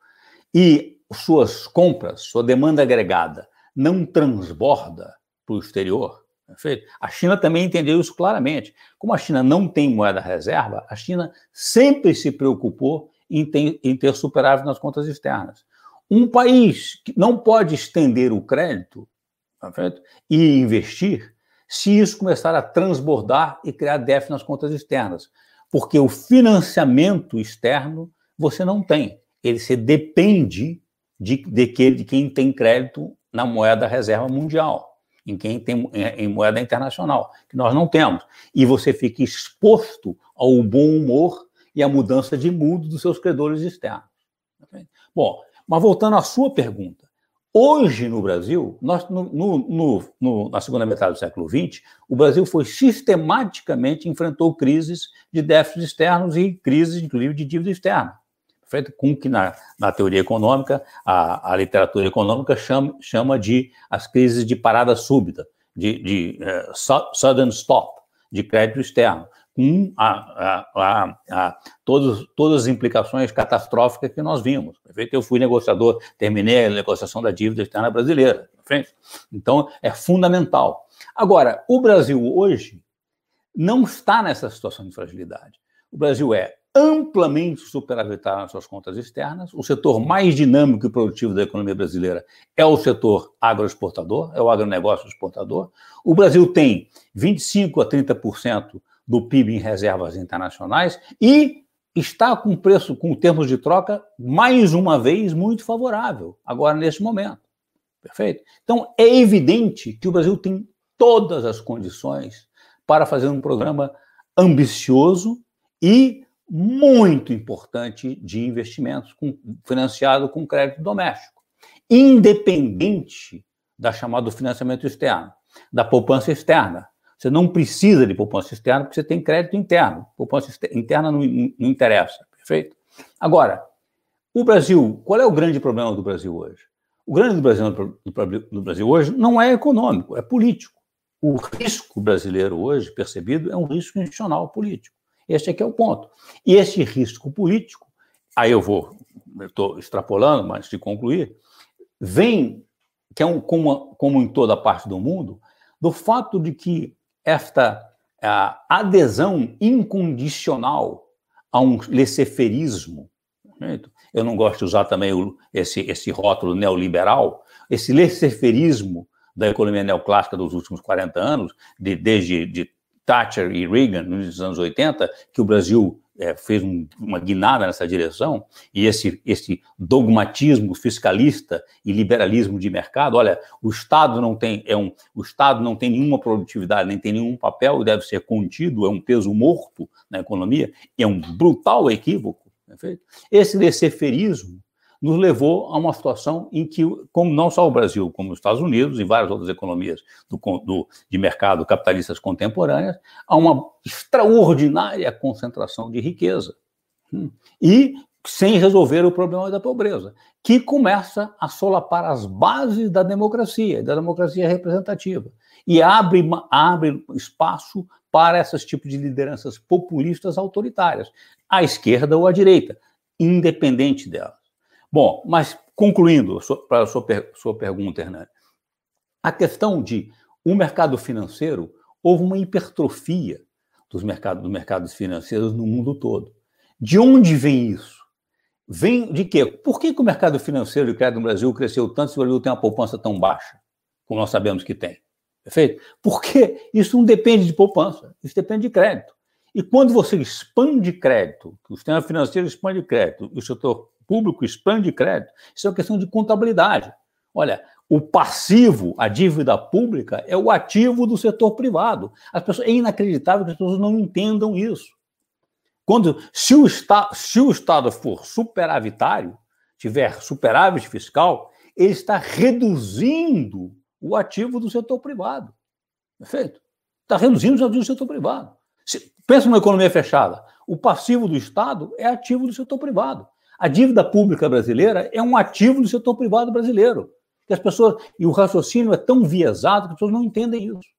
e suas compras, sua demanda agregada não transborda para o exterior, perfeito? A China também entendeu isso claramente. Como a China não tem moeda reserva, a China sempre se preocupou em ter, em ter superávit nas contas externas. Um país que não pode estender o crédito perfeito? e investir se isso começar a transbordar e criar déficit nas contas externas. Porque o financiamento externo você não tem. Ele se depende de, de, que, de quem tem crédito na moeda reserva mundial, em quem tem em moeda internacional, que nós não temos. E você fica exposto ao bom humor e à mudança de mundo dos seus credores externos. Bom, mas voltando à sua pergunta, Hoje, no Brasil, nós, no, no, no, na segunda metade do século XX, o Brasil foi sistematicamente enfrentou crises de déficits externos e crises, inclusive, de dívida externa. Com que, na, na teoria econômica, a, a literatura econômica chama, chama de as crises de parada súbita, de, de uh, sudden stop, de crédito externo com a, a, a, todos, todas as implicações catastróficas que nós vimos. Perfeito? Eu fui negociador, terminei a negociação da dívida externa brasileira. Perfeito? Então, é fundamental. Agora, o Brasil hoje não está nessa situação de fragilidade. O Brasil é amplamente superavitário nas suas contas externas. O setor mais dinâmico e produtivo da economia brasileira é o setor agroexportador, é o agronegócio exportador. O Brasil tem 25 a 30% do PIB em reservas internacionais e está com preço, com termos de troca, mais uma vez, muito favorável, agora nesse momento. Perfeito? Então, é evidente que o Brasil tem todas as condições para fazer um programa ambicioso e muito importante de investimentos com, financiado com crédito doméstico, independente da chamada financiamento externo, da poupança externa, você não precisa de poupança externa porque você tem crédito interno. Poupança interna não, não interessa, perfeito? Agora, o Brasil, qual é o grande problema do Brasil hoje? O grande problema do Brasil hoje não é econômico, é político. O risco brasileiro hoje percebido é um risco institucional político. Este aqui é o ponto. E esse risco político, aí eu vou, estou extrapolando, mas de concluir, vem, que é um, como, como em toda parte do mundo, do fato de que esta adesão incondicional a um laissez-fairismo, eu não gosto de usar também esse, esse rótulo neoliberal, esse laissez-fairismo da economia neoclássica dos últimos 40 anos, de, desde de Thatcher e Reagan, nos anos 80, que o Brasil é, fez um, uma guinada nessa direção, e esse, esse dogmatismo fiscalista e liberalismo de mercado, olha, o Estado não tem é um, o Estado não tem nenhuma produtividade, nem tem nenhum papel, deve ser contido, é um peso morto na economia, é um brutal equívoco. Perfeito? Esse laissez-fairismo nos levou a uma situação em que, como não só o Brasil, como os Estados Unidos e várias outras economias do, do, de mercado capitalistas contemporâneas, a uma extraordinária concentração de riqueza. Hum. E sem resolver o problema da pobreza, que começa a solapar as bases da democracia, da democracia representativa, e abre, abre espaço para esses tipos de lideranças populistas autoritárias, à esquerda ou à direita, independente delas. Bom, mas concluindo para a sua, sua pergunta, Hernani, a questão de o mercado financeiro, houve uma hipertrofia dos mercados, dos mercados financeiros no mundo todo. De onde vem isso? Vem de quê? Por que, que o mercado financeiro de crédito no Brasil cresceu tanto se o Brasil tem uma poupança tão baixa, como nós sabemos que tem? Perfeito? Porque isso não depende de poupança, isso depende de crédito. E quando você expande crédito, o sistema financeiro expande crédito, e o setor público expande crédito, isso é uma questão de contabilidade. Olha, o passivo, a dívida pública, é o ativo do setor privado. As pessoas, é inacreditável que as pessoas não entendam isso. Quando, se, o se o Estado for superavitário, tiver superávit fiscal, ele está reduzindo o ativo do setor privado. Perfeito? Está reduzindo o ativo do setor privado. Se, pensa numa economia fechada. O passivo do Estado é ativo do setor privado. A dívida pública brasileira é um ativo do setor privado brasileiro. Que as pessoas e o raciocínio é tão viesado que as pessoas não entendem isso.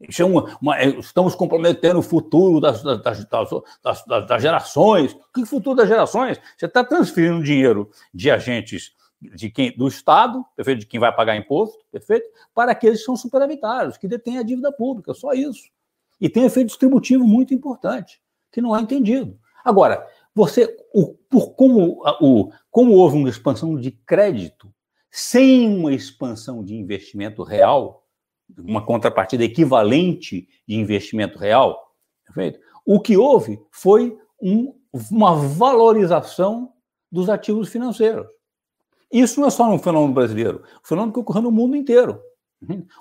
isso é uma, uma, é, estamos comprometendo o futuro das, das, das, das, gerações. Que futuro das gerações? Você está transferindo dinheiro de agentes de quem, do Estado, perfeito, de quem vai pagar imposto, perfeito, para aqueles que são superavitários, que detêm a dívida pública, só isso. E tem um efeito distributivo muito importante, que não é entendido. Agora, você, o, por como, o, como houve uma expansão de crédito sem uma expansão de investimento real, uma contrapartida equivalente de investimento real, perfeito? o que houve foi um, uma valorização dos ativos financeiros. Isso não é só um fenômeno brasileiro, um fenômeno que ocorreu no mundo inteiro.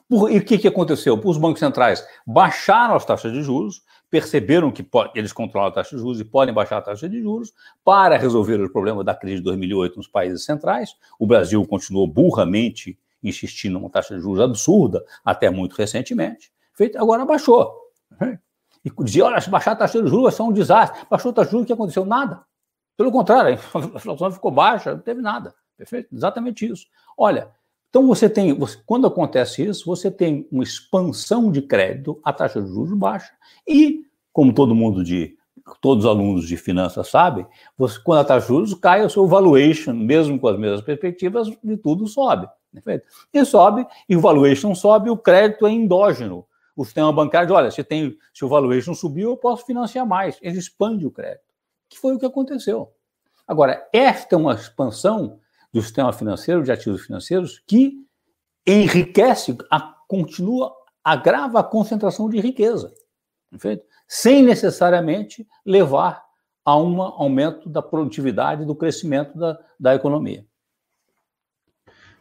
Por, e o que, que aconteceu? Os bancos centrais baixaram as taxas de juros, perceberam que pode, eles controlam a taxa de juros e podem baixar a taxa de juros para resolver o problema da crise de 2008 nos países centrais. O Brasil continuou burramente insistindo numa taxa de juros absurda até muito recentemente. Feito, agora baixou. E dizia, olha, baixar a taxa de juros ser um desastre. Baixou a taxa de juros, o que aconteceu? Nada. Pelo contrário, a inflação ficou baixa, não teve nada. Perfeito? Exatamente isso. Olha, então você tem, você, quando acontece isso, você tem uma expansão de crédito, a taxa de juros baixa e, como todo mundo de todos os alunos de finanças sabem, você, quando a taxa de juros cai, o seu valuation, mesmo com as mesmas perspectivas, de tudo sobe. Perfeito? E sobe, e o valuation sobe, o crédito é endógeno. O sistema bancário diz, olha, se, tem, se o valuation subiu, eu posso financiar mais. Ele expande o crédito. Que foi o que aconteceu. Agora, esta é uma expansão do sistema financeiro, de ativos financeiros, que enriquece, a, continua, agrava a concentração de riqueza, perfeito? sem necessariamente levar a um aumento da produtividade, do crescimento da, da economia.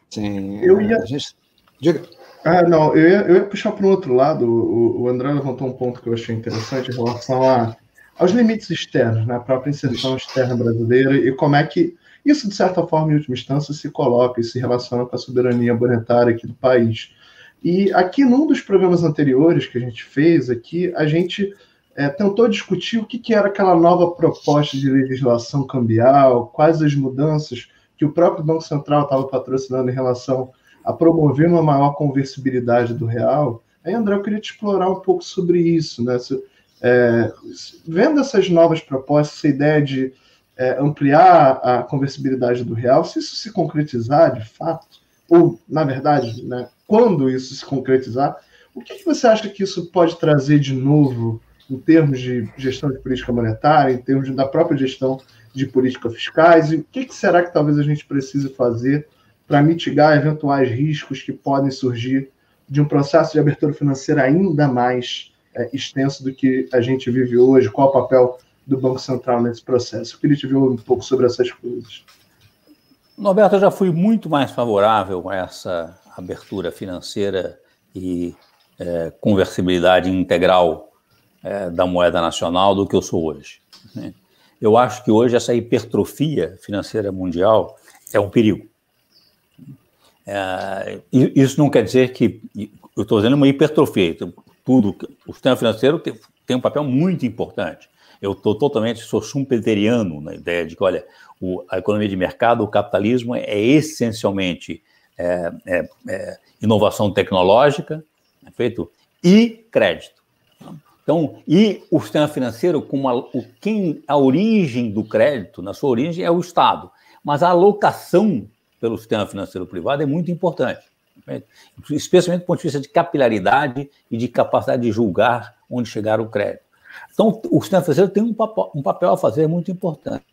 Sim, eu ia. Gente... Diga. Ah, não, eu ia, eu ia puxar para o outro lado. O, o André levantou um ponto que eu achei interessante em relação a, aos limites externos, né, a própria inserção externa brasileira e como é que isso, de certa forma, em última instância, se coloca e se relaciona com a soberania monetária aqui do país. E aqui, num dos programas anteriores que a gente fez aqui, a gente é, tentou discutir o que, que era aquela nova proposta de legislação cambial, quais as mudanças que o próprio Banco Central estava patrocinando em relação a promover uma maior conversibilidade do real. Aí, André, eu queria te explorar um pouco sobre isso, né? Se, é, vendo essas novas propostas, essa ideia de é, ampliar a conversibilidade do real, se isso se concretizar de fato, ou, na verdade, né, quando isso se concretizar, O que, que você acha que isso pode trazer de novo em termos de gestão de política monetária, em termos da própria gestão de políticas fiscais? E o que, que será que talvez a gente precise fazer para mitigar eventuais riscos que podem surgir de um processo de abertura financeira ainda mais é, extenso do que a gente vive hoje? Qual o papel do Banco Central nesse processo? Eu queria te ver um pouco sobre essas coisas. Norberto, eu já fui muito mais favorável a essa abertura financeira e é, conversibilidade integral é, da moeda nacional do que eu sou hoje. Eu acho que hoje essa hipertrofia financeira mundial é um perigo. É, isso não quer dizer que eu estou dizendo uma hipertrofia. Então, tudo, o sistema financeiro tem, tem um papel muito importante. Eu estou totalmente, sou schumpeteriano na ideia de que, olha, o, a economia de mercado, o capitalismo é essencialmente é, é, é, inovação tecnológica, é feito, e crédito. Então, e o sistema financeiro, como a, o, quem, a origem do crédito, na sua origem, é o Estado. Mas a alocação pelo sistema financeiro privado é muito importante, especialmente do ponto de vista de capilaridade e de capacidade de julgar onde chegar o crédito. Então, o sistema financeiro tem um papel, um papel a fazer muito importante.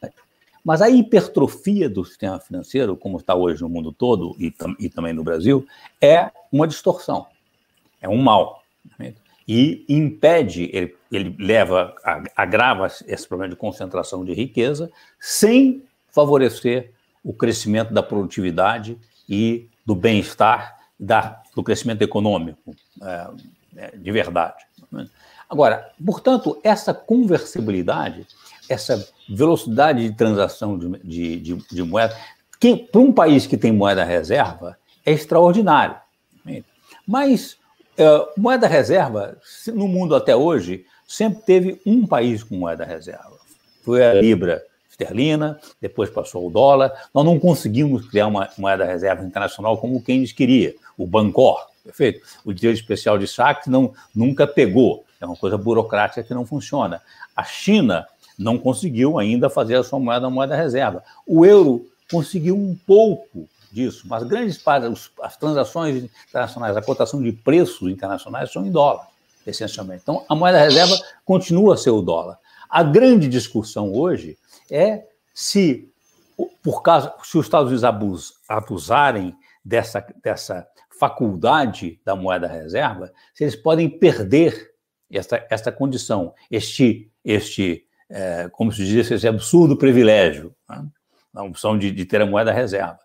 Mas a hipertrofia do sistema financeiro, como está hoje no mundo todo e, e também no Brasil, é uma distorção, é um mal. E impede, ele, ele leva, agrava esse problema de concentração de riqueza, sem favorecer o crescimento da produtividade e do bem-estar, do crescimento econômico é, é de verdade. Agora, portanto, essa conversibilidade essa velocidade de transação de, de, de, de moeda, que para um país que tem moeda reserva, é extraordinário. Mas uh, moeda reserva, no mundo até hoje, sempre teve um país com moeda reserva. Foi a Libra esterlina, depois passou o dólar. Nós não conseguimos criar uma moeda reserva internacional como Keynes queria, o Bancor, perfeito? O dinheiro especial de saque não, nunca pegou, é uma coisa burocrática que não funciona. A China não conseguiu ainda fazer a sua moeda uma moeda reserva. O euro conseguiu um pouco disso, mas grandes partes, as transações internacionais, a cotação de preços internacionais são em dólar, essencialmente. Então, a moeda reserva continua a ser o dólar. A grande discussão hoje é se, por causa, se os Estados Unidos abusarem dessa, dessa faculdade da moeda reserva, se eles podem perder esta, esta condição, este, este é, como se diz, esse absurdo privilégio, né? a opção de, de, ter a moeda reserva.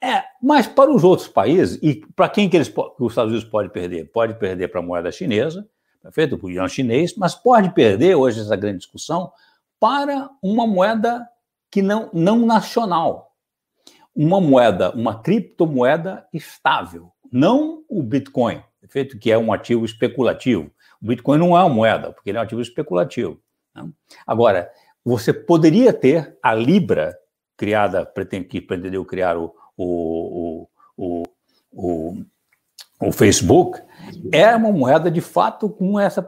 É, mas para os outros países, e para quem que, eles, os Estados Unidos pode perder? Pode perder para a moeda chinesa, perfeito? Para o yuan chinês, mas pode perder, hoje essa grande discussão, para uma moeda que não, não nacional. Uma moeda, uma criptomoeda estável, não o Bitcoin, perfeito? Que é um ativo especulativo. O Bitcoin não é uma moeda, porque ele é um ativo especulativo. Né? Agora, você poderia ter a Libra, criada, que pretendeu criar o, o, o, o, o Facebook, é uma moeda de fato com essa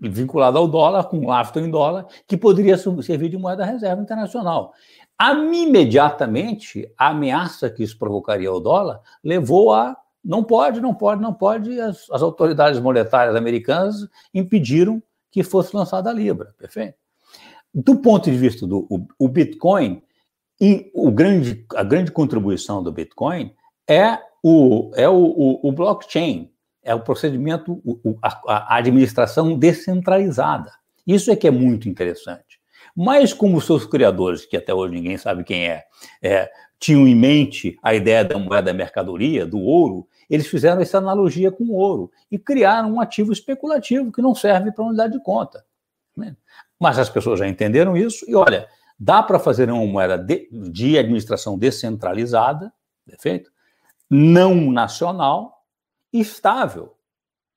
vinculada ao dólar, com lastro em dólar, que poderia servir de moeda reserva internacional. Imediatamente, a ameaça que isso provocaria ao dólar levou a não pode, não pode, não pode. As, as autoridades monetárias americanas impediram que fosse lançada a Libra, perfeito? Do ponto de vista do o, o Bitcoin, e o grande, a grande contribuição do Bitcoin é o, é o, o, o blockchain, é o procedimento, o, a, a, administração descentralizada. Isso é que é muito interessante. Mas como seus criadores, que até hoje ninguém sabe quem é, é tinham em mente a ideia da moeda mercadoria, do ouro, eles fizeram essa analogia com o ouro e criaram um ativo especulativo que não serve para unidade de conta. Né? Mas as pessoas já entenderam isso e, olha, dá para fazer uma moeda de, de administração descentralizada, perfeito? Não nacional, estável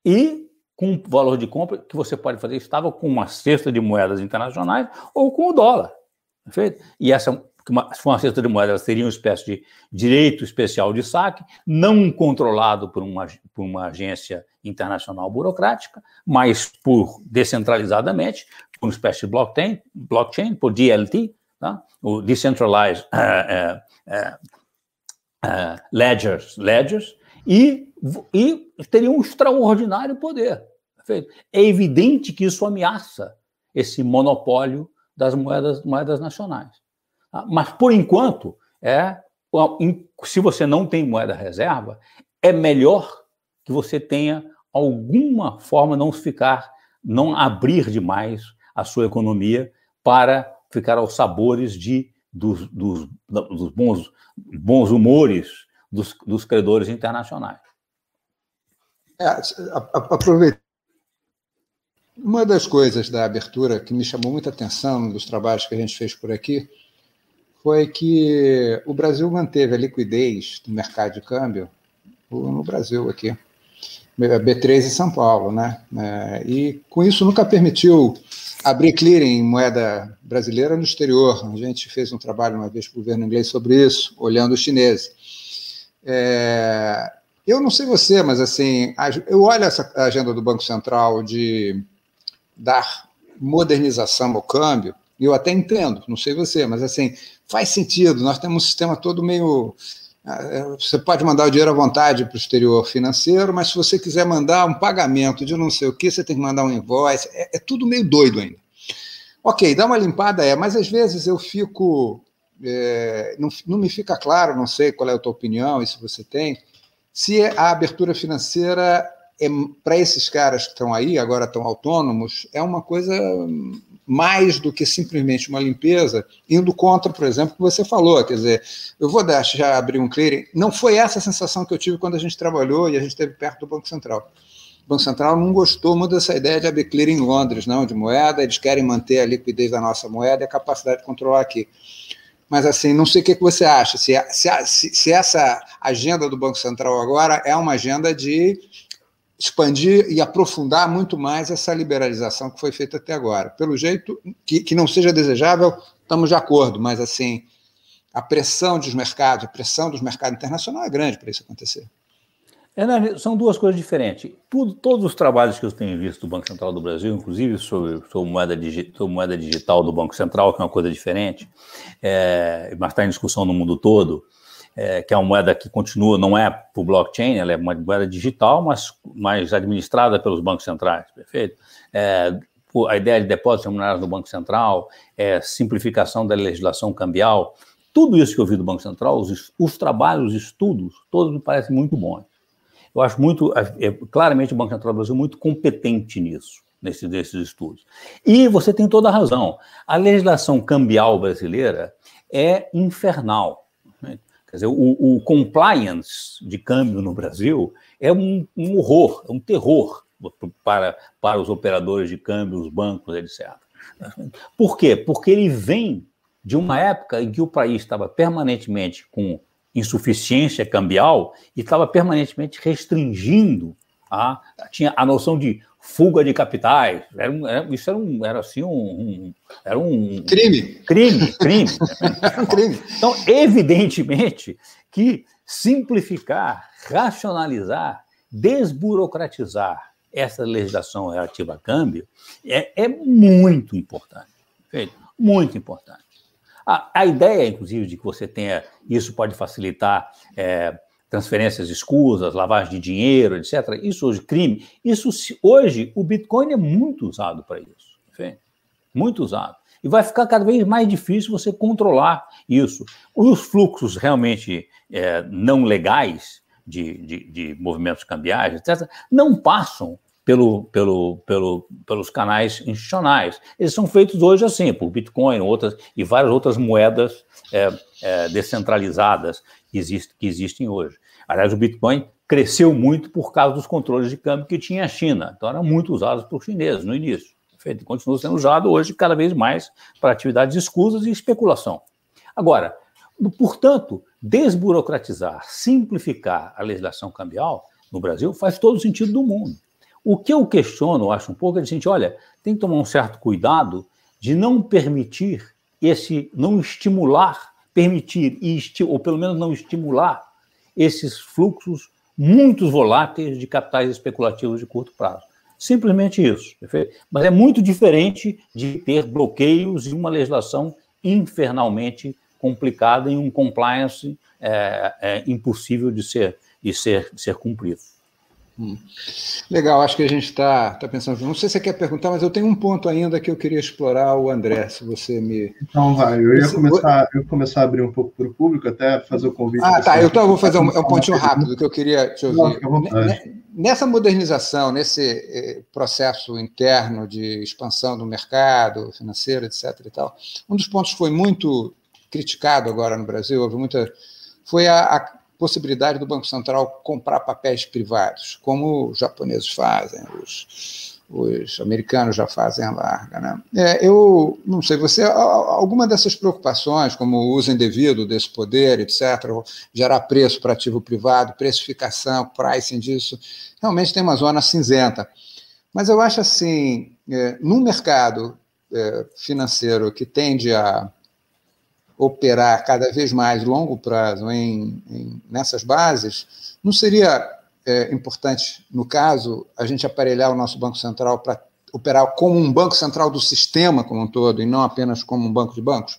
e com valor de compra que você pode fazer estável com uma cesta de moedas internacionais ou com o dólar, perfeito? E essa que uma, se for uma cesta de moedas, teria uma espécie de direito especial de saque, não controlado por uma, por uma agência internacional burocrática, mas por descentralizadamente, por uma espécie de blockchain, blockchain por DLT, tá? o Decentralized uh, uh, uh, Ledgers, ledgers, e, e teria um extraordinário poder. Perfeito? É evidente que isso ameaça esse monopólio das moedas, moedas nacionais. Tá? Mas, por enquanto, é, se você não tem moeda reserva, é melhor que você tenha alguma forma não ficar, não abrir demais a sua economia para ficar aos sabores de, dos, dos, dos bons, bons humores dos, dos credores internacionais. É. Uma das coisas da abertura que me chamou muita atenção dos trabalhos que a gente fez por aqui foi que o Brasil manteve a liquidez do mercado de câmbio no Brasil aqui, B3 em São Paulo, né? É, e com isso nunca permitiu abrir clearing em moeda brasileira no exterior. A gente fez um trabalho uma vez para o governo inglês sobre isso, olhando os chineses. É, eu não sei você, mas assim, eu olho essa agenda do Banco Central de dar modernização ao câmbio, eu até entendo, não sei você, mas assim, faz sentido. Nós temos um sistema todo meio. É, você pode mandar o dinheiro à vontade para o exterior financeiro, mas se você quiser mandar um pagamento de não sei o que, você tem que mandar um invoice. É, é tudo meio doido ainda. Ok, dá uma limpada, é, mas às vezes eu fico é, não, não me fica claro, não sei qual é a tua opinião e se você tem, se a abertura financeira é, para esses caras que estão aí, agora estão autônomos, é uma coisa mais do que simplesmente uma limpeza, indo contra, por exemplo, o que você falou, quer dizer, eu vou deixar já abrir um clearing, não foi essa a sensação que eu tive quando a gente trabalhou e a gente esteve perto do Banco Central. O Banco Central não gostou muito dessa ideia de abrir clearing em Londres, não, de moeda, eles querem manter a liquidez da nossa moeda e a capacidade de controlar aqui. Mas, assim, não sei o que, você acha. Se, se, se essa agenda do Banco Central agora é uma agenda de expandir e aprofundar muito mais essa liberalização que foi feita até agora. Pelo jeito, que, que não seja desejável, estamos de acordo, mas, assim, a pressão dos mercados, a pressão dos mercados internacionais é grande para isso acontecer. É, são duas coisas diferentes. Tudo, todos os trabalhos que eu tenho visto do Banco Central do Brasil, inclusive sobre, sobre, moeda, digi, sobre moeda digital do Banco Central, que é uma coisa diferente, é, mas está em discussão no mundo todo, é, que é uma moeda que continua, não é por blockchain, ela é uma moeda digital, mas mais administrada pelos bancos centrais, perfeito? É, a ideia de depósitos remunerados no Banco Central, é, simplificação da legislação cambial, tudo isso que eu vi do Banco Central, os, os trabalhos, os estudos, todos me parecem muito bons. Eu acho muito, é, claramente o Banco Central do Brasil muito competente nisso, nesses, nesses estudos. E você tem toda a razão. A legislação cambial brasileira é infernal. Quer dizer, o, o, compliance de câmbio no Brasil é um, um horror, é um terror para, para os operadores de câmbio, os bancos, etc. Por quê? Porque ele vem de uma época em que o país estava permanentemente com insuficiência cambial e estava permanentemente restringindo a tinha a noção de fuga de capitais. Era, um, era isso era um era assim um, um era um crime. Crime crime. Um crime. Então evidentemente que simplificar racionalizar desburocratizar essa legislação relativa a câmbio é, é muito importante muito importante. A, a, ideia, inclusive, de que você tenha isso pode facilitar é, transferências escusas, lavagem de dinheiro, etc. Isso hoje, crime. Isso hoje, o Bitcoin é muito usado para isso. Muito usado. E vai ficar cada vez mais difícil você controlar isso. Os fluxos realmente é, não legais de, de, de movimentos cambiais, etc., não passam pelo, pelo, pelo, pelos canais institucionais. Eles são feitos hoje assim, por Bitcoin outras, e várias outras moedas é, é, descentralizadas que, exist, que existem hoje. Aliás, o Bitcoin cresceu muito por causa dos controles de câmbio que tinha a China. Então, eram muito usados por chineses no início. Feito, continua sendo usado hoje cada vez mais para atividades escusas e especulação. Agora, portanto, desburocratizar, simplificar a legislação cambial no Brasil faz todo o sentido do mundo. O que eu questiono, acho um pouco, é de gente, olha, tem que tomar um certo cuidado de não permitir esse, não estimular, permitir, ou pelo menos não estimular esses fluxos muito voláteis de capitais especulativos de curto prazo. Simplesmente isso, perfeito? Mas é muito diferente de ter bloqueios e uma legislação infernalmente complicada em um compliance é, é, impossível de ser e ser, ser cumprido. Hum. Legal, acho que a gente está tá pensando. Não sei se você quer perguntar, mas eu tenho um ponto ainda que eu queria explorar, o André, se você me. Então vai, eu ia começar, eu ia começar a abrir um pouco para o público, até fazer o convite. Ah, tá, então eu vou fazer um, um pontinho rápido que eu queria te ouvir. Nessa modernização, nesse eh, processo interno de expansão do mercado financeiro, etc. e tal, um dos pontos que foi muito criticado agora no Brasil, houve muita, foi a, a possibilidade do Banco Central comprar papéis privados, como os japoneses fazem, os, os americanos já fazem a larga. Né? É, eu não sei, você alguma dessas preocupações, como o uso indevido desse poder, etc., gerar preço para ativo privado, precificação, pricing disso, realmente tem uma zona cinzenta. Mas eu acho assim, é, num mercado é, financeiro que tende a operar cada vez mais longo prazo em, em nessas bases, não seria é, importante, no caso, a gente aparelhar o nosso Banco Central para operar como um Banco Central do sistema como um todo e não apenas como um banco de bancos?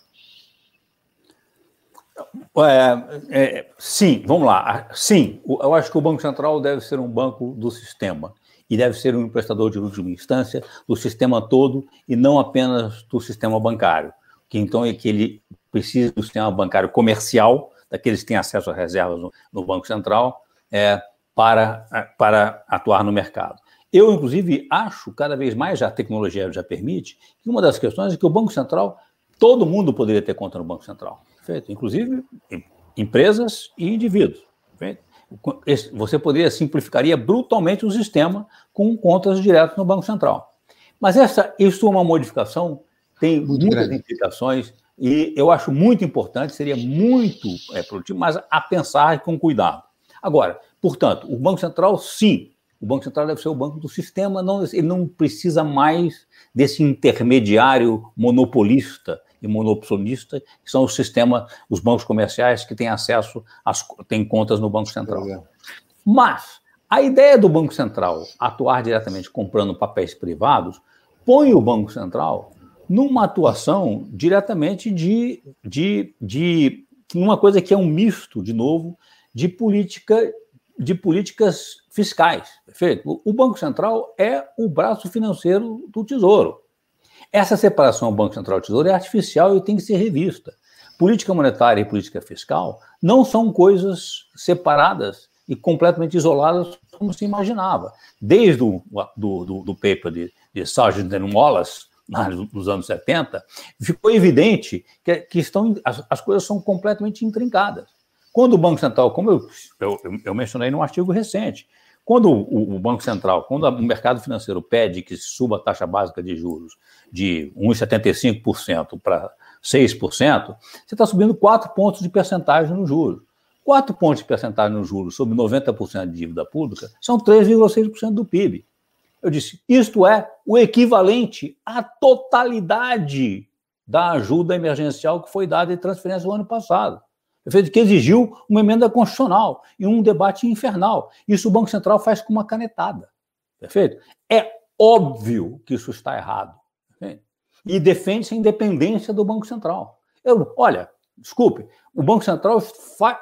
É, é, sim, vamos lá. Sim, eu acho que o Banco Central deve ser um banco do sistema e deve ser um emprestador de última instância do sistema todo e não apenas do sistema bancário, que então é que ele precisa do sistema bancário comercial, daqueles que têm acesso a reservas no, no Banco Central, é, para, para atuar no mercado. Eu, inclusive, acho, cada vez mais, já a tecnologia já permite, que uma das questões é que o Banco Central, todo mundo poderia ter conta no Banco Central, inclusive empresas e indivíduos. Você poderia simplificaria brutalmente o sistema com contas diretas no Banco Central. Mas essa, isso é uma modificação, tem muito muitas grande. implicações, e eu acho muito importante, seria muito é, produtivo, mas a pensar com cuidado. Agora, portanto, o Banco Central, sim, o Banco Central deve ser o banco do sistema, não, ele não precisa mais desse intermediário monopolista e monopolista, que são os sistemas, os bancos comerciais que têm acesso, às, têm contas no Banco Central. Mas a ideia do Banco Central atuar diretamente comprando papéis privados põe o Banco Central numa atuação diretamente de, de, de uma coisa que é um misto, de novo, de política de políticas fiscais, perfeito? O Banco Central é o braço financeiro do Tesouro. Essa separação Banco Central Tesouro é artificial e tem que ser revista. Política monetária e política fiscal não são coisas separadas e completamente isoladas como se imaginava. Desde o do, do, do paper de, de Sargent and Wallace, nos anos 70, ficou evidente que, que estão, as, as, coisas são completamente intrincadas. Quando o Banco Central, como eu, eu, eu mencionei num artigo recente, quando o, o, Banco Central, quando o mercado financeiro pede que suba a taxa básica de juros de 1,75% para 6%, você está subindo 4 pontos de percentagem no juros. 4 pontos de percentagem no juros sobre 90% de dívida pública são 3,6% do PIB. Eu disse: isto é o equivalente à totalidade da ajuda emergencial que foi dada em transferência no ano passado. Perfeito? Que exigiu uma emenda constitucional e um debate infernal. Isso o Banco Central faz com uma canetada. Perfeito? É óbvio que isso está errado. Perfeito? E defende-se a independência do Banco Central. Eu, olha, Desculpe, o Banco Central,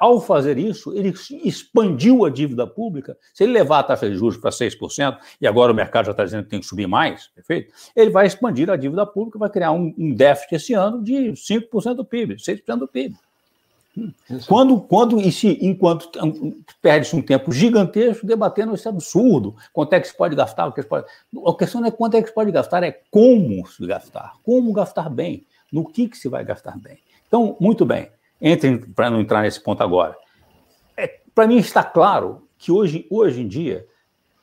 ao fazer isso, ele expandiu a dívida pública. Se ele levar a taxa de juros para 6%, e agora o mercado já está dizendo que tem que subir mais, perfeito? Ele vai expandir a dívida pública, vai criar um, um déficit esse ano de 5% do PIB, 6% do PIB. Hum. Quando, quando e se, enquanto perde-se um tempo gigantesco debatendo esse absurdo, quanto é que se pode gastar, o que se pode... a questão não é quanto é que se pode gastar, é como se gastar, como gastar bem, no que, que se vai gastar bem. Então, muito bem, entre para não entrar nesse ponto agora. É, para mim está claro que hoje, hoje em dia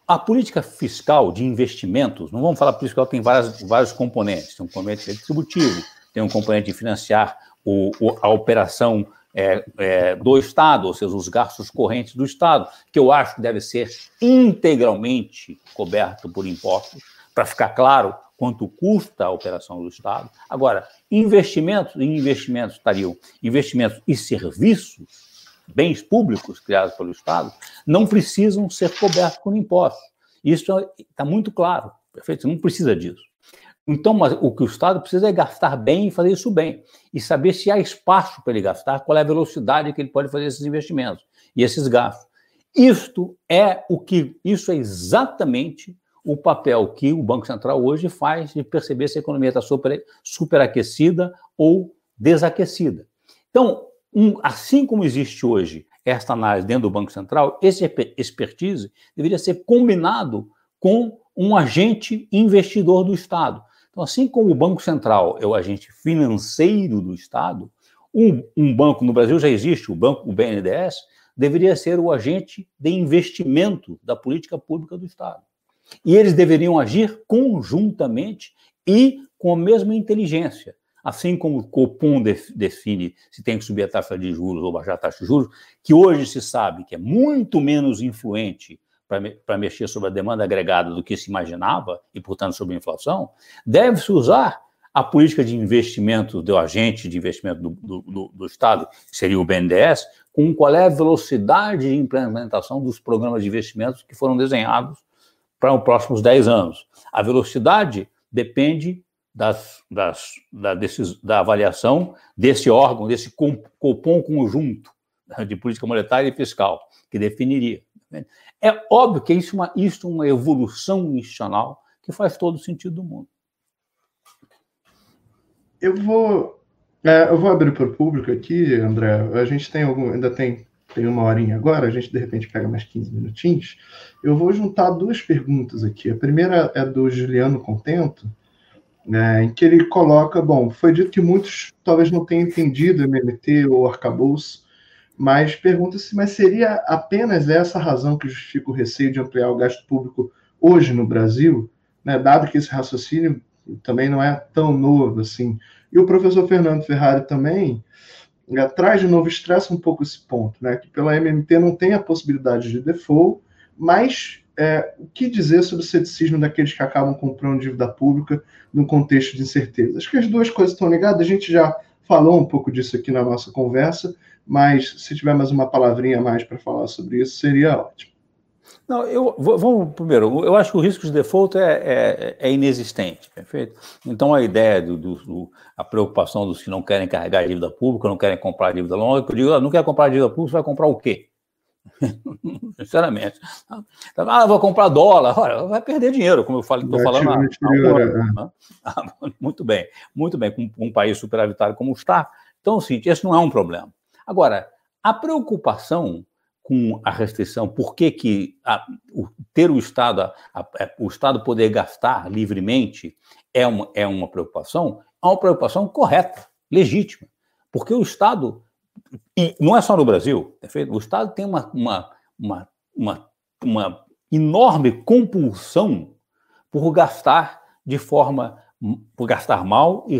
a política fiscal de investimentos, não vamos falar política fiscal, tem várias, vários componentes. Tem um componente distributivo, tem um componente de financiar o, o, a operação é, é, do Estado, ou seja, os gastos correntes do Estado, que eu acho que deve ser integralmente coberto por impostos, para ficar claro quanto custa a operação do Estado. Agora, investimentos e investimentos estariam investimentos e serviços, bens públicos criados pelo Estado, não precisam ser cobertos por impostos. Isso está muito claro, perfeito? Você não precisa disso. Então, o que o Estado precisa é gastar bem e fazer isso bem. E saber se há espaço para ele gastar, qual é a velocidade que ele pode fazer esses investimentos e esses gastos. Isto é o que, isso é exatamente o papel que o Banco Central hoje faz de perceber se a economia está super, superaquecida ou desaquecida. Então, um, assim como existe hoje esta análise dentro do Banco Central, esse expertise deveria ser combinado com um agente investidor do Estado. Então, assim como o Banco Central é o agente financeiro do Estado, um, um banco no Brasil já existe, o banco, o BNDES, deveria ser o agente de investimento da política pública do Estado. E eles deveriam agir conjuntamente e com a mesma inteligência. Assim como o Copom define se tem que subir a taxa de juros ou baixar a taxa de juros, que hoje se sabe que é muito menos influente para mexer sobre a demanda agregada do que se imaginava, e, portanto, sobre a inflação, deve-se usar a política de investimento do agente de investimento do, do, do, Estado, que seria o BNDES, com qual é a velocidade de implementação dos programas de investimentos que foram desenhados para os próximos 10 anos. A velocidade depende das, das, da, desses, da avaliação desse órgão, desse copom conjunto de política monetária e fiscal, que definiria. É óbvio que isso é uma, isso é uma evolução institucional que faz todo o sentido do mundo. Eu vou, é, eu vou abrir para o público aqui, André. A gente tem algum, ainda tem, tem uma horinha agora, a gente de repente pega mais 15 minutinhos. Eu vou juntar duas perguntas aqui. A primeira é do Juliano Contento, né, em que ele coloca, bom, foi dito que muitos talvez não tenham entendido MMT ou arcabouço, mas pergunta-se, mas seria apenas essa razão que justifica o receio de ampliar o gasto público hoje no Brasil, né, dado que esse raciocínio também não é tão novo assim. E o professor Fernando Ferrari também é, traz de novo, estressa um pouco esse ponto, né, que pela MMT não tem a possibilidade de default, mas é, o que dizer sobre o ceticismo daqueles que acabam comprando dívida pública no contexto de incerteza? Acho que as duas coisas estão ligadas, a gente já falou um pouco disso aqui na nossa conversa, mas se tiver mais uma palavrinha a mais para falar sobre isso, seria ótimo. Não, eu vamos primeiro. Eu acho que o risco de default é, é, é inexistente, perfeito. Então a ideia do, do, do, a preocupação dos que não querem carregar dívida pública, não querem comprar dívida longa, eu digo, ah, não quer comprar dívida pública, você vai comprar o quê? Sinceramente. Ah, vou comprar dólar. Olha, vai perder dinheiro, como eu estou falando. há é. né? ah, muito bem, muito bem, com um país superavitário como está. Então, sim, esse não é um problema. Agora, a preocupação com a restrição, por que, que a, o, ter o Estado, a, a, é, o Estado poder gastar livremente é uma, é uma preocupação, é uma preocupação correta, legítima, porque o Estado e não é só no Brasil, perfeito? O Estado tem uma, uma, uma, uma, uma enorme compulsão por gastar de forma, por gastar mal e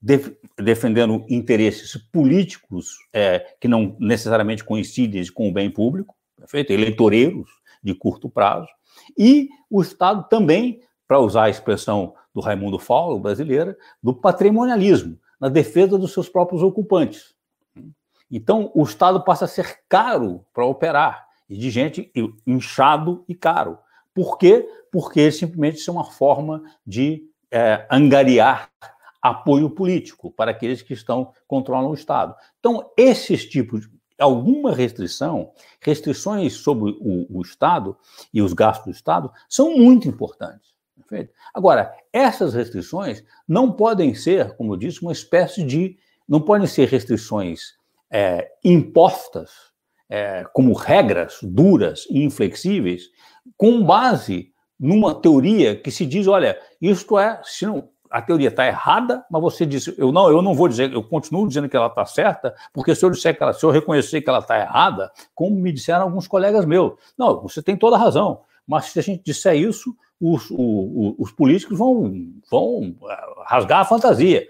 defendendo interesses políticos é, que não necessariamente coincidem com o bem público, perfeito? Eleitoreiros de curto prazo. E o Estado também, para usar a expressão do Raimundo Faulo, brasileira, do patrimonialismo, na defesa dos seus próprios ocupantes. Então, o Estado passa a ser caro para operar, e de gente inchado e caro. Por quê? Porque simplesmente isso é uma forma de é, angariar apoio político para aqueles que estão controlam o Estado. Então, esses tipos, alguma restrição, restrições sobre o, o Estado e os gastos do Estado são muito importantes. Perfeito? Agora, essas restrições não podem ser, como eu disse, uma espécie de. não podem ser restrições é, impostas é, como regras duras e inflexíveis, com base numa teoria que se diz, olha, isto é, se não, a teoria está errada, mas você disse, eu não, eu não vou dizer, eu continuo dizendo que ela está certa, porque se eu disser que ela, se eu reconhecer que ela está errada, como me disseram alguns colegas meus, não, você tem toda a razão, mas se a gente disser isso, os, os, os políticos vão, vão é, rasgar a fantasia.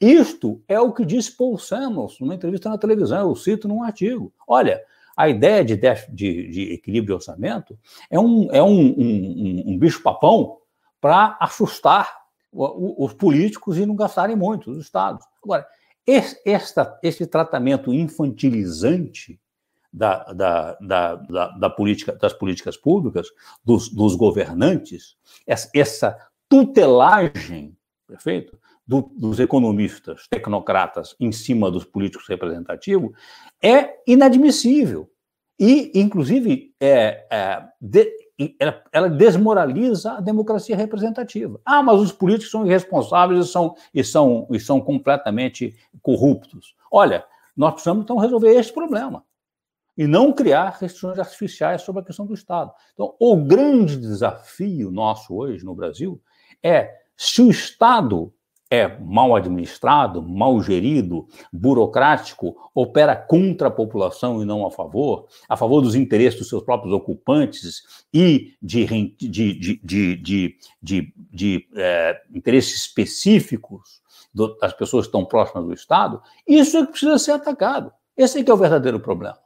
Isto é o que disse Paul Samuels numa entrevista na televisão, eu cito num artigo. Olha, a ideia de, de, de equilíbrio de orçamento é um, é um, um, um bicho-papão para assustar os políticos e não gastarem muito, os estados. Agora, esse, esta, esse tratamento infantilizante da, da, da, da, política, das políticas públicas, dos, dos governantes, essa, essa tutelagem, perfeito? do, dos economistas, tecnocratas, em cima dos políticos representativos, é inadmissível. E, inclusive, é, é, de, ela, ela, desmoraliza a democracia representativa. Ah, mas os políticos são irresponsáveis e são, e são, e são completamente corruptos. Olha, nós precisamos então resolver este problema e não criar restrições artificiais sobre a questão do Estado. Então, o grande desafio nosso hoje no Brasil é se o Estado é mal administrado, mal gerido, burocrático, opera contra a população e não a favor, a favor dos interesses dos seus próprios ocupantes e de, de, de, de, é, interesses específicos do, das pessoas que estão próximas do Estado, isso é que precisa ser atacado. Esse é que é o verdadeiro problema.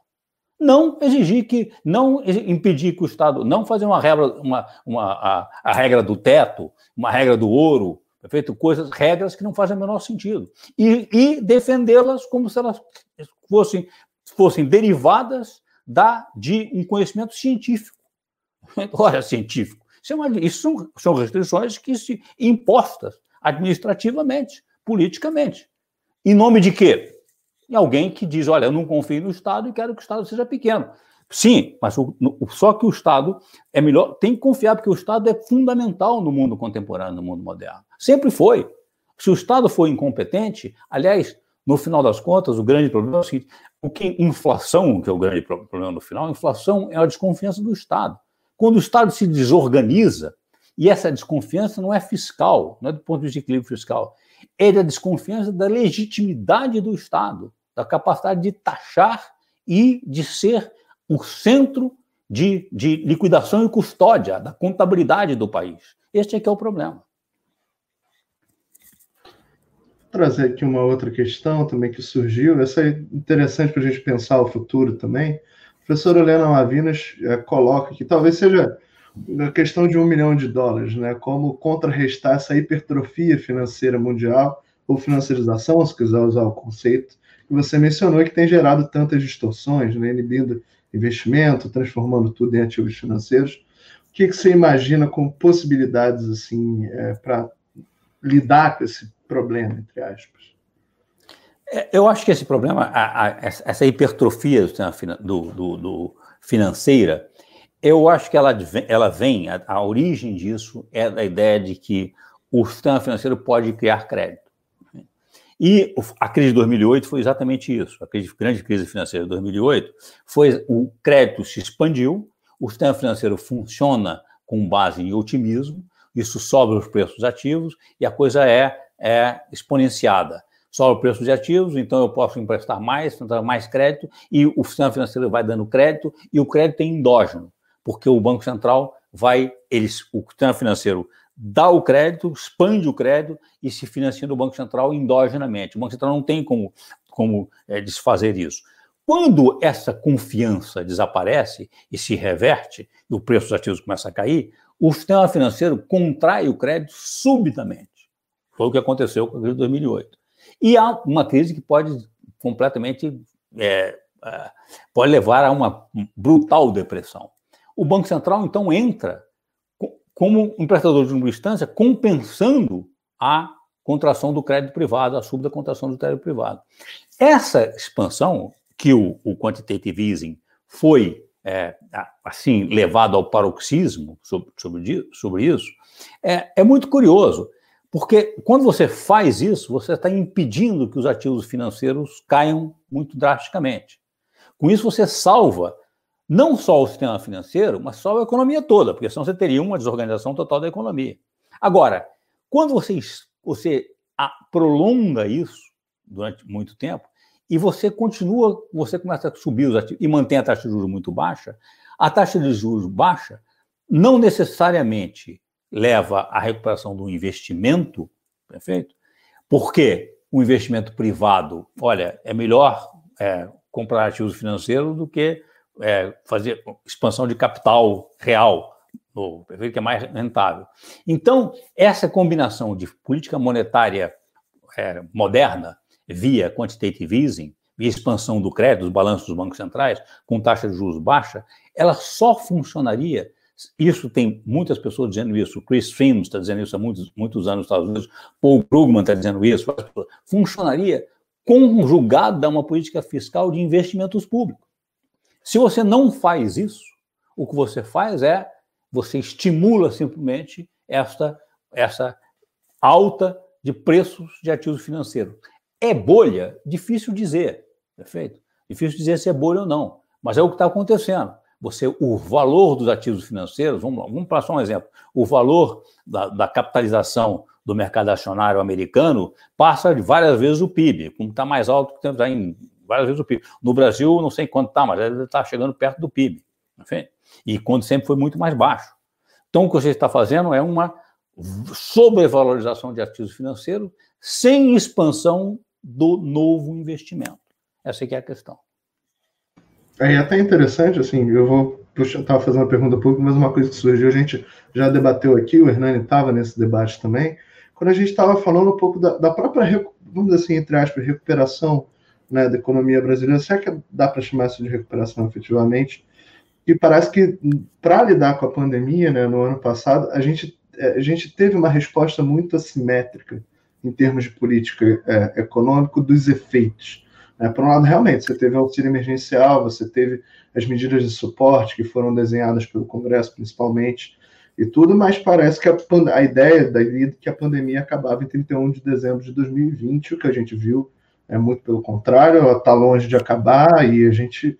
Não exigir que, não impedir que o Estado, não fazer uma regra, uma, uma, a, a regra do teto, uma regra do ouro, Perfeito? Coisas, regras que não fazem o menor sentido. E, e defendê-las como se elas fossem, fossem derivadas da, de um conhecimento científico. Olha, científico. Isso, é uma, isso são, são restrições que se impostas administrativamente, politicamente. Em nome de quê? Em alguém que diz, olha, eu não confio no Estado e quero que o Estado seja pequeno. Sim, mas o, só que o Estado é melhor, tem que confiar, porque o Estado é fundamental no mundo contemporâneo, no mundo moderno. Sempre foi. Se o Estado for incompetente, aliás, no final das contas, o grande problema é o seguinte: o que inflação, que é o grande problema no final, inflação é a desconfiança do Estado. Quando o Estado se desorganiza, e essa desconfiança não é fiscal, não é do ponto de vista de equilíbrio fiscal, é da desconfiança da legitimidade do Estado, da capacidade de taxar e de ser o centro de, de liquidação e custódia da contabilidade do país. Este é que é o problema. Vou trazer aqui uma outra questão também que surgiu. Essa é interessante para a gente pensar o futuro também. A professora Helena Lavinas é, coloca que talvez seja a questão de um milhão de dólares, né? Como contrarrestar essa hipertrofia financeira mundial ou financiarização, se quiser usar o conceito que você mencionou, que tem gerado tantas distorções, né? inibindo investimento, transformando tudo em ativos financeiros. O que, que você imagina como possibilidades assim é, para lidar com esse problema, entre aspas? É, eu acho que esse problema, a, a, essa hipertrofia do, do, do, financeira, eu acho que ela, ela vem, a, a origem disso é da ideia de que o sistema financeiro pode criar crédito. E a crise de 2008 foi exatamente isso. A crise, grande crise financeira de 2008 foi o crédito se expandiu, o sistema financeiro funciona com base em otimismo, isso sobe os preços ativos e a coisa é, é exponenciada. Sobe o preço de ativos, então eu posso emprestar mais, tentar mais crédito, e o sistema financeiro vai dando crédito, e o crédito é endógeno, porque o Banco Central vai, eles, o sistema financeiro dá o crédito, expande o crédito e se financia no Banco Central endogenamente. O Banco Central não tem como, como é, desfazer isso. Quando essa confiança desaparece e se reverte, e o preço dos ativos começa a cair, o sistema financeiro contrai o crédito subitamente. Foi o que aconteceu com a crise de 2008. E há uma crise que pode completamente é, pode levar a uma brutal depressão. O Banco Central então entra como um prestador de última instância, compensando a contração do crédito privado, a subda contração do crédito privado. Essa expansão que o, o quantitative easing foi é, assim levado ao paroxismo sobre, sobre, sobre isso, é, é muito curioso, porque quando você faz isso, você está impedindo que os ativos financeiros caiam muito drasticamente. Com isso, você salva não só o sistema financeiro, mas só a economia toda, porque senão você teria uma desorganização total da economia. Agora, quando você, você prolonga isso durante muito tempo, e você continua, você começa a subir os ativos e mantém a taxa de juros muito baixa, a taxa de juros baixa não necessariamente leva à recuperação do investimento, perfeito? Porque o investimento privado, olha, é melhor é, comprar ativos financeiros do que é, fazer expansão de capital real, no, que é mais rentável. Então, essa combinação de política monetária é, moderna, via quantitative easing, via expansão do crédito, dos balanços dos bancos centrais, com taxa de juros baixa, ela só funcionaria. Isso tem muitas pessoas dizendo isso. Chris Sims está dizendo isso há muitos, muitos anos nos Estados Unidos. Paul Krugman está dizendo isso. Funcionaria conjugada a uma política fiscal de investimentos públicos. Se você não faz isso, o que você faz é você estimula simplesmente esta, essa alta de preços de ativos financeiros. É bolha? Difícil dizer, perfeito? Difícil dizer se é bolha ou não, mas é o que está acontecendo. Você, o valor dos ativos financeiros, vamos, vamos passar um exemplo, o valor da, da capitalização do mercado acionário americano passa de várias vezes o PIB, como está mais alto que aí em várias vezes o PIB. No Brasil, não sei quanto está, mas está chegando perto do PIB. Enfim, e quando sempre foi muito mais baixo. Então, o que você está fazendo é uma sobrevalorização de ativos financeiros sem expansão do novo investimento. Essa aqui é a questão. É até interessante, assim, eu vou estava fazendo uma pergunta pública, mas uma coisa que surgiu, a gente já debateu aqui, o Hernani estava nesse debate também, quando a gente estava falando um pouco da, da, própria, vamos dizer assim, entre aspas, recuperação né, da economia brasileira, será que dá para chamar isso de recuperação efetivamente? E parece que para lidar com a pandemia, né, no ano passado, a gente, é, a gente teve uma resposta muito assimétrica em termos de política é, econômica dos efeitos. Né? Por um lado, realmente, você teve auxílio emergencial, você teve as medidas de suporte que foram desenhadas pelo Congresso, principalmente, e tudo, mas parece que a, a ideia da que a pandemia acabava em 31 de dezembro de 2020, o que a gente viu é muito pelo contrário, ela está longe de acabar e a gente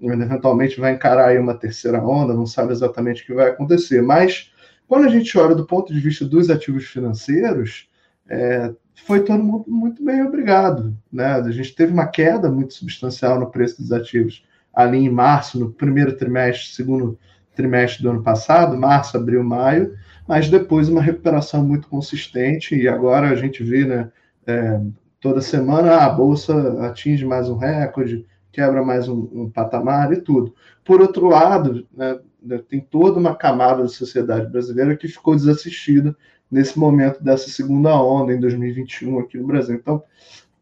eventualmente vai encarar aí uma terceira onda, não sabe exatamente o que vai acontecer. Mas quando a gente olha do ponto de vista dos ativos financeiros, é, foi todo mundo muito bem obrigado. Né? A gente teve uma queda muito substancial no preço dos ativos ali em março, no primeiro trimestre, segundo trimestre do ano passado, março, abril, maio, mas depois uma recuperação muito consistente e agora a gente vê, né, é, toda semana a bolsa atinge mais um recorde, quebra mais um, um patamar e tudo. Por outro lado, né, né, tem toda uma camada da sociedade brasileira que ficou desassistida nesse momento dessa segunda onda em 2021 aqui no Brasil. Então,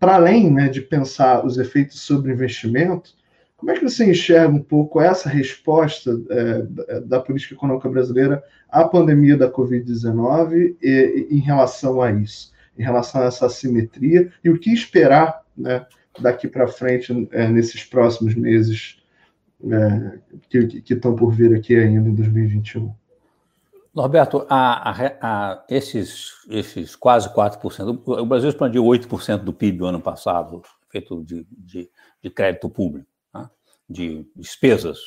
para além né, de pensar os efeitos sobre investimento, como é que você enxerga um pouco essa resposta é, da política econômica brasileira à pandemia da Covid-19 em relação a isso, em relação a essa assimetria e o que esperar né, daqui para frente é, nesses próximos meses é, que, estão por vir aqui ainda em 2021? Norberto, a, a, a, esses, esses quase 4%, o Brasil expandiu 8% do PIB no ano passado, feito de, de, de crédito público? De despesas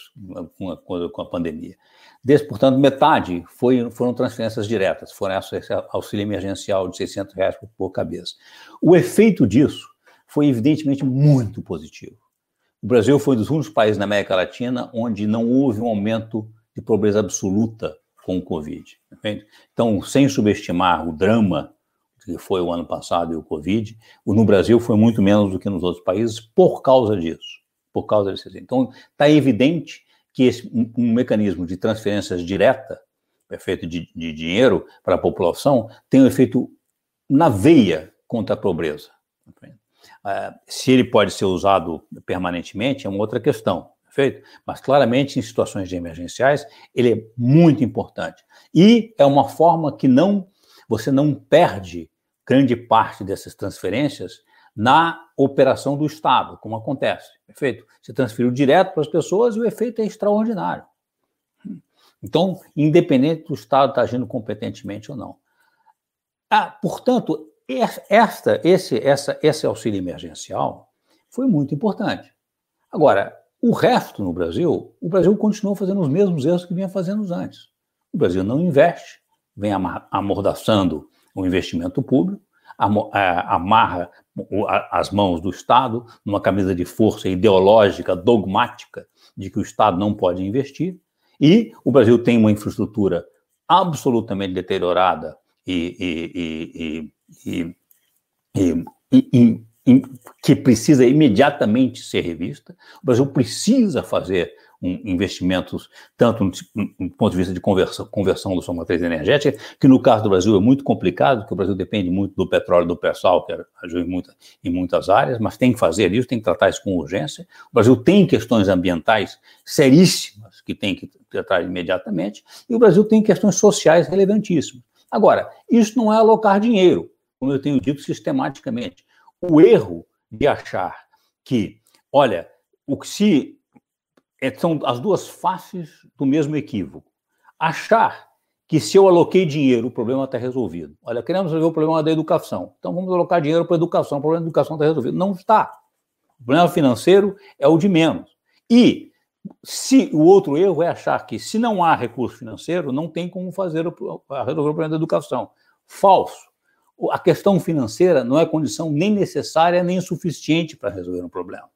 com a, com a pandemia. Desse, portanto, metade foi, foram transferências diretas, foram esse auxílio emergencial de 600 reais por cabeça. O efeito disso foi evidentemente muito positivo. O Brasil foi um dos únicos países na América Latina onde não houve um aumento de pobreza absoluta com o Covid. Entende? Então, sem subestimar o drama que foi o ano passado e o Covid, no Brasil foi muito menos do que nos outros países por causa disso. Por causa disso. Então, está evidente que esse, um, um, mecanismo de transferências direta, efeito de, de dinheiro para a população, tem um efeito na veia contra a pobreza. Uh, se ele pode ser usado permanentemente é uma outra questão? Mas claramente em situações de emergenciais ele é muito importante. E é uma forma que não você não perde grande parte dessas transferências na operação do Estado, como acontece, perfeito? Você transferiu direto para as pessoas e o efeito é extraordinário. Então, independente do Estado estar agindo competentemente ou não. Ah, portanto, esta, esse, essa, esse auxílio emergencial foi muito importante. Agora, o resto no Brasil, o Brasil continua fazendo os mesmos erros que vinha fazendo antes. O Brasil não investe, vem amordaçando o investimento público, amarra as mãos do Estado numa camisa de força ideológica, dogmática, de que o Estado não pode investir, e o Brasil tem uma infraestrutura absolutamente deteriorada e, e, e, que precisa imediatamente ser revista. O Brasil precisa fazer um, investimentos, tanto no, ponto de vista de conversão, conversão da sua matriz energética, que no caso do Brasil é muito complicado, porque o Brasil depende muito do petróleo do pré-sal, que ajuda em, muita, em muitas áreas, mas tem que fazer isso, tem que tratar isso com urgência. O Brasil tem questões ambientais seríssimas que tem que tratar imediatamente, e o Brasil tem questões sociais relevantíssimas. Agora, isso não é alocar dinheiro, como eu tenho dito sistematicamente o erro de achar que, olha, o que se é, são as duas faces do mesmo equívoco. Achar que se eu aloquei dinheiro, o problema está resolvido. Olha, queremos resolver o problema da educação. Então vamos alocar dinheiro para a educação, o problema da educação está resolvido. Não está. O problema financeiro é o de menos. E se o outro erro é achar que se não há recurso financeiro, não tem como fazer o, resolver o problema da educação. Falso. A questão financeira não é condição nem necessária nem suficiente para resolver um problema.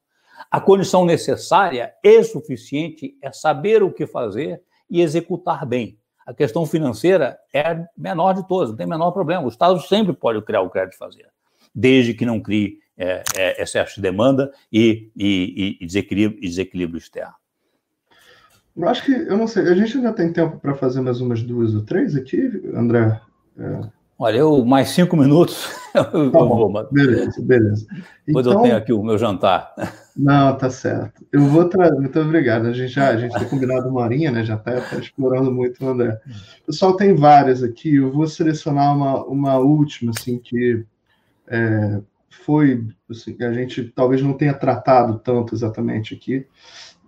A condição necessária e suficiente é saber o que fazer e executar bem. A questão financeira é a menor de todas, não tem menor problema. O Estado sempre pode criar o crédito fazer, desde que não crie é, é, excesso de demanda e, e, e, desequilíbrio, desequilíbrio externo. Eu acho que, eu não sei, a gente ainda tem tempo para fazer mais umas duas ou três aqui, André? É... Olha, eu mais cinco minutos. eu tá bom, vou, beleza, beleza. Depois então, eu tenho aqui o meu jantar. Não, tá certo. Eu vou trazer. Muito obrigado. A gente já a gente tem combinado uma horinha, né? Já está tá explorando muito o André. O pessoal tem várias aqui. Eu vou selecionar uma, uma última, assim, que é, foi assim, que a gente talvez não tenha tratado tanto exatamente aqui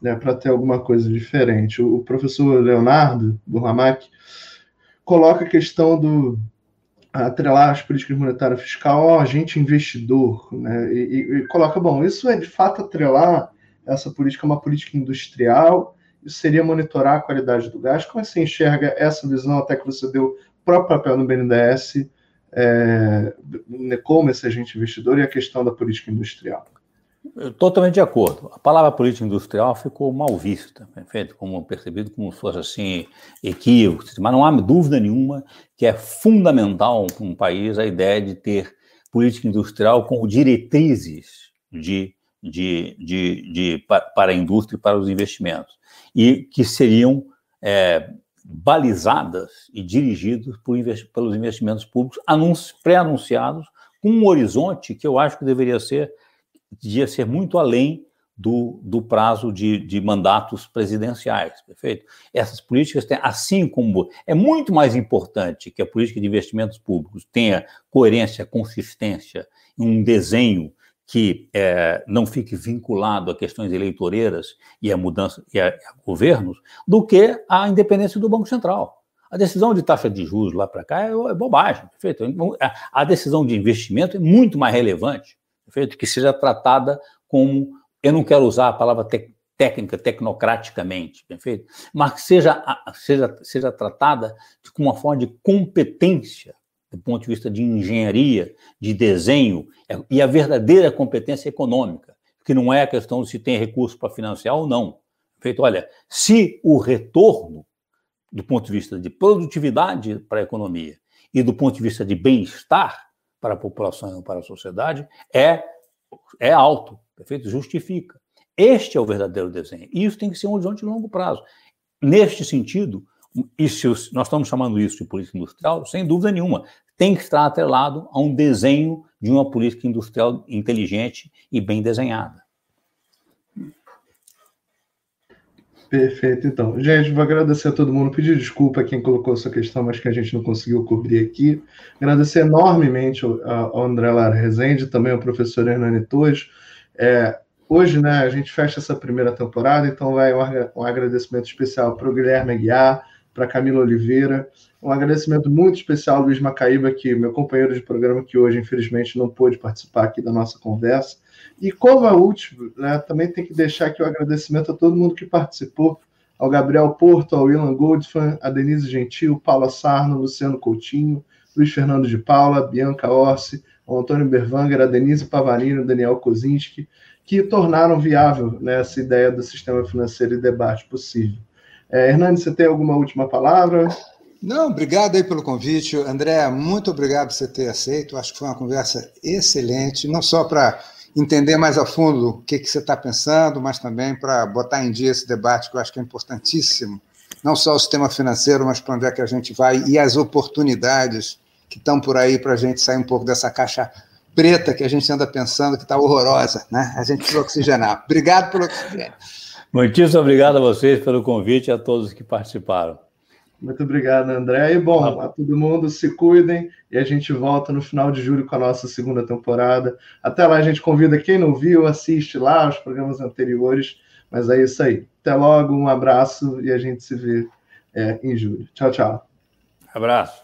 né, para ter alguma coisa diferente. O, professor Leonardo Burlamac coloca a questão do atrelar as políticas monetárias fiscal ao agente investidor, né, e, e, coloca, bom, isso é de fato atrelar essa política a uma política industrial, isso seria monitorar a qualidade do gás, como você enxerga essa visão, até que você deu o próprio papel no BNDES, é, como esse agente investidor e a questão da política industrial? Totalmente de acordo. A palavra política industrial ficou mal vista, perfeito? Como percebido como se fosse assim equívoco, mas não há dúvida nenhuma que é fundamental para um país a ideia de ter política industrial como diretrizes de, de, de, de para a indústria e para os investimentos e que seriam é, balizadas e dirigidas por, pelos investimentos públicos pré-anunciados com um horizonte que eu acho que deveria ser devia ser muito além do, do prazo de, de, mandatos presidenciais, perfeito? Essas políticas têm, assim como é muito mais importante que a política de investimentos públicos tenha coerência, consistência, um desenho que é, não fique vinculado a questões eleitoreiras e a mudança e a, a governos, do que a independência do Banco Central. A decisão de taxa de juros lá para cá é, é bobagem, perfeito? A decisão de investimento é muito mais relevante perfeito? Que seja tratada como, eu não quero usar a palavra te, técnica, tecnocraticamente, perfeito? Mas que seja, seja, seja tratada com uma forma de competência, do ponto de vista de engenharia, de desenho, é, e a verdadeira competência econômica, que não é a questão de se tem recurso para financiar ou não. Perfeito? Olha, se o retorno, do ponto de vista de produtividade para a economia e do ponto de vista de bem-estar, para a população e para a sociedade é, é alto, perfeito? Justifica. Este é o verdadeiro desenho. E isso tem que ser um horizonte de longo prazo. Neste sentido, isso, nós estamos chamando isso de política industrial, sem dúvida nenhuma, tem que estar atrelado a um desenho de uma política industrial inteligente e bem desenhada. Perfeito, então. Gente, vou agradecer a todo mundo, pedir desculpa a quem colocou essa questão, mas que a gente não conseguiu cobrir aqui. Agradecer enormemente ao, André Lara Rezende, também ao professor Hernani Torres. É, hoje, né, a gente fecha essa primeira temporada, então vai um, agradecimento especial para o Guilherme Aguiar, para Camila Oliveira, um agradecimento muito especial ao Luiz Macaíba, que meu companheiro de programa, que hoje, infelizmente, não pôde participar aqui da nossa conversa. E como é último, né, também tem que deixar aqui o agradecimento a todo mundo que participou, ao Gabriel Porto, ao Ilan Goldfan, a Denise Gentil, Paula Sarno, Luciano Coutinho, Luiz Fernando de Paula, Bianca Orsi, ao Antônio Berwanger, a Denise Pavarino, Daniel Kozinski, que tornaram viável né, essa ideia do sistema financeiro e debate possível. É, você tem alguma última palavra? Não, obrigado aí pelo convite. André, muito obrigado por você ter aceito. Acho que foi uma conversa excelente, não só para entender mais a fundo o que, que você está pensando, mas também para botar em dia esse debate que eu acho que é importantíssimo, não só o sistema financeiro, mas para onde é que a gente vai e as oportunidades que estão por aí para a gente sair um pouco dessa caixa preta que a gente anda pensando que está horrorosa, né? A gente precisa oxigenar. Obrigado pelo oxigênio. Muitíssimo obrigado a vocês pelo convite e a todos que participaram. Muito obrigado, André. E bom, a todo mundo se cuidem e a gente volta no final de julho com a nossa segunda temporada. Até lá, a gente convida quem não viu, assiste lá os programas anteriores. Mas é isso aí. Até logo, um abraço e a gente se vê é, em julho. Tchau, tchau. Abraço.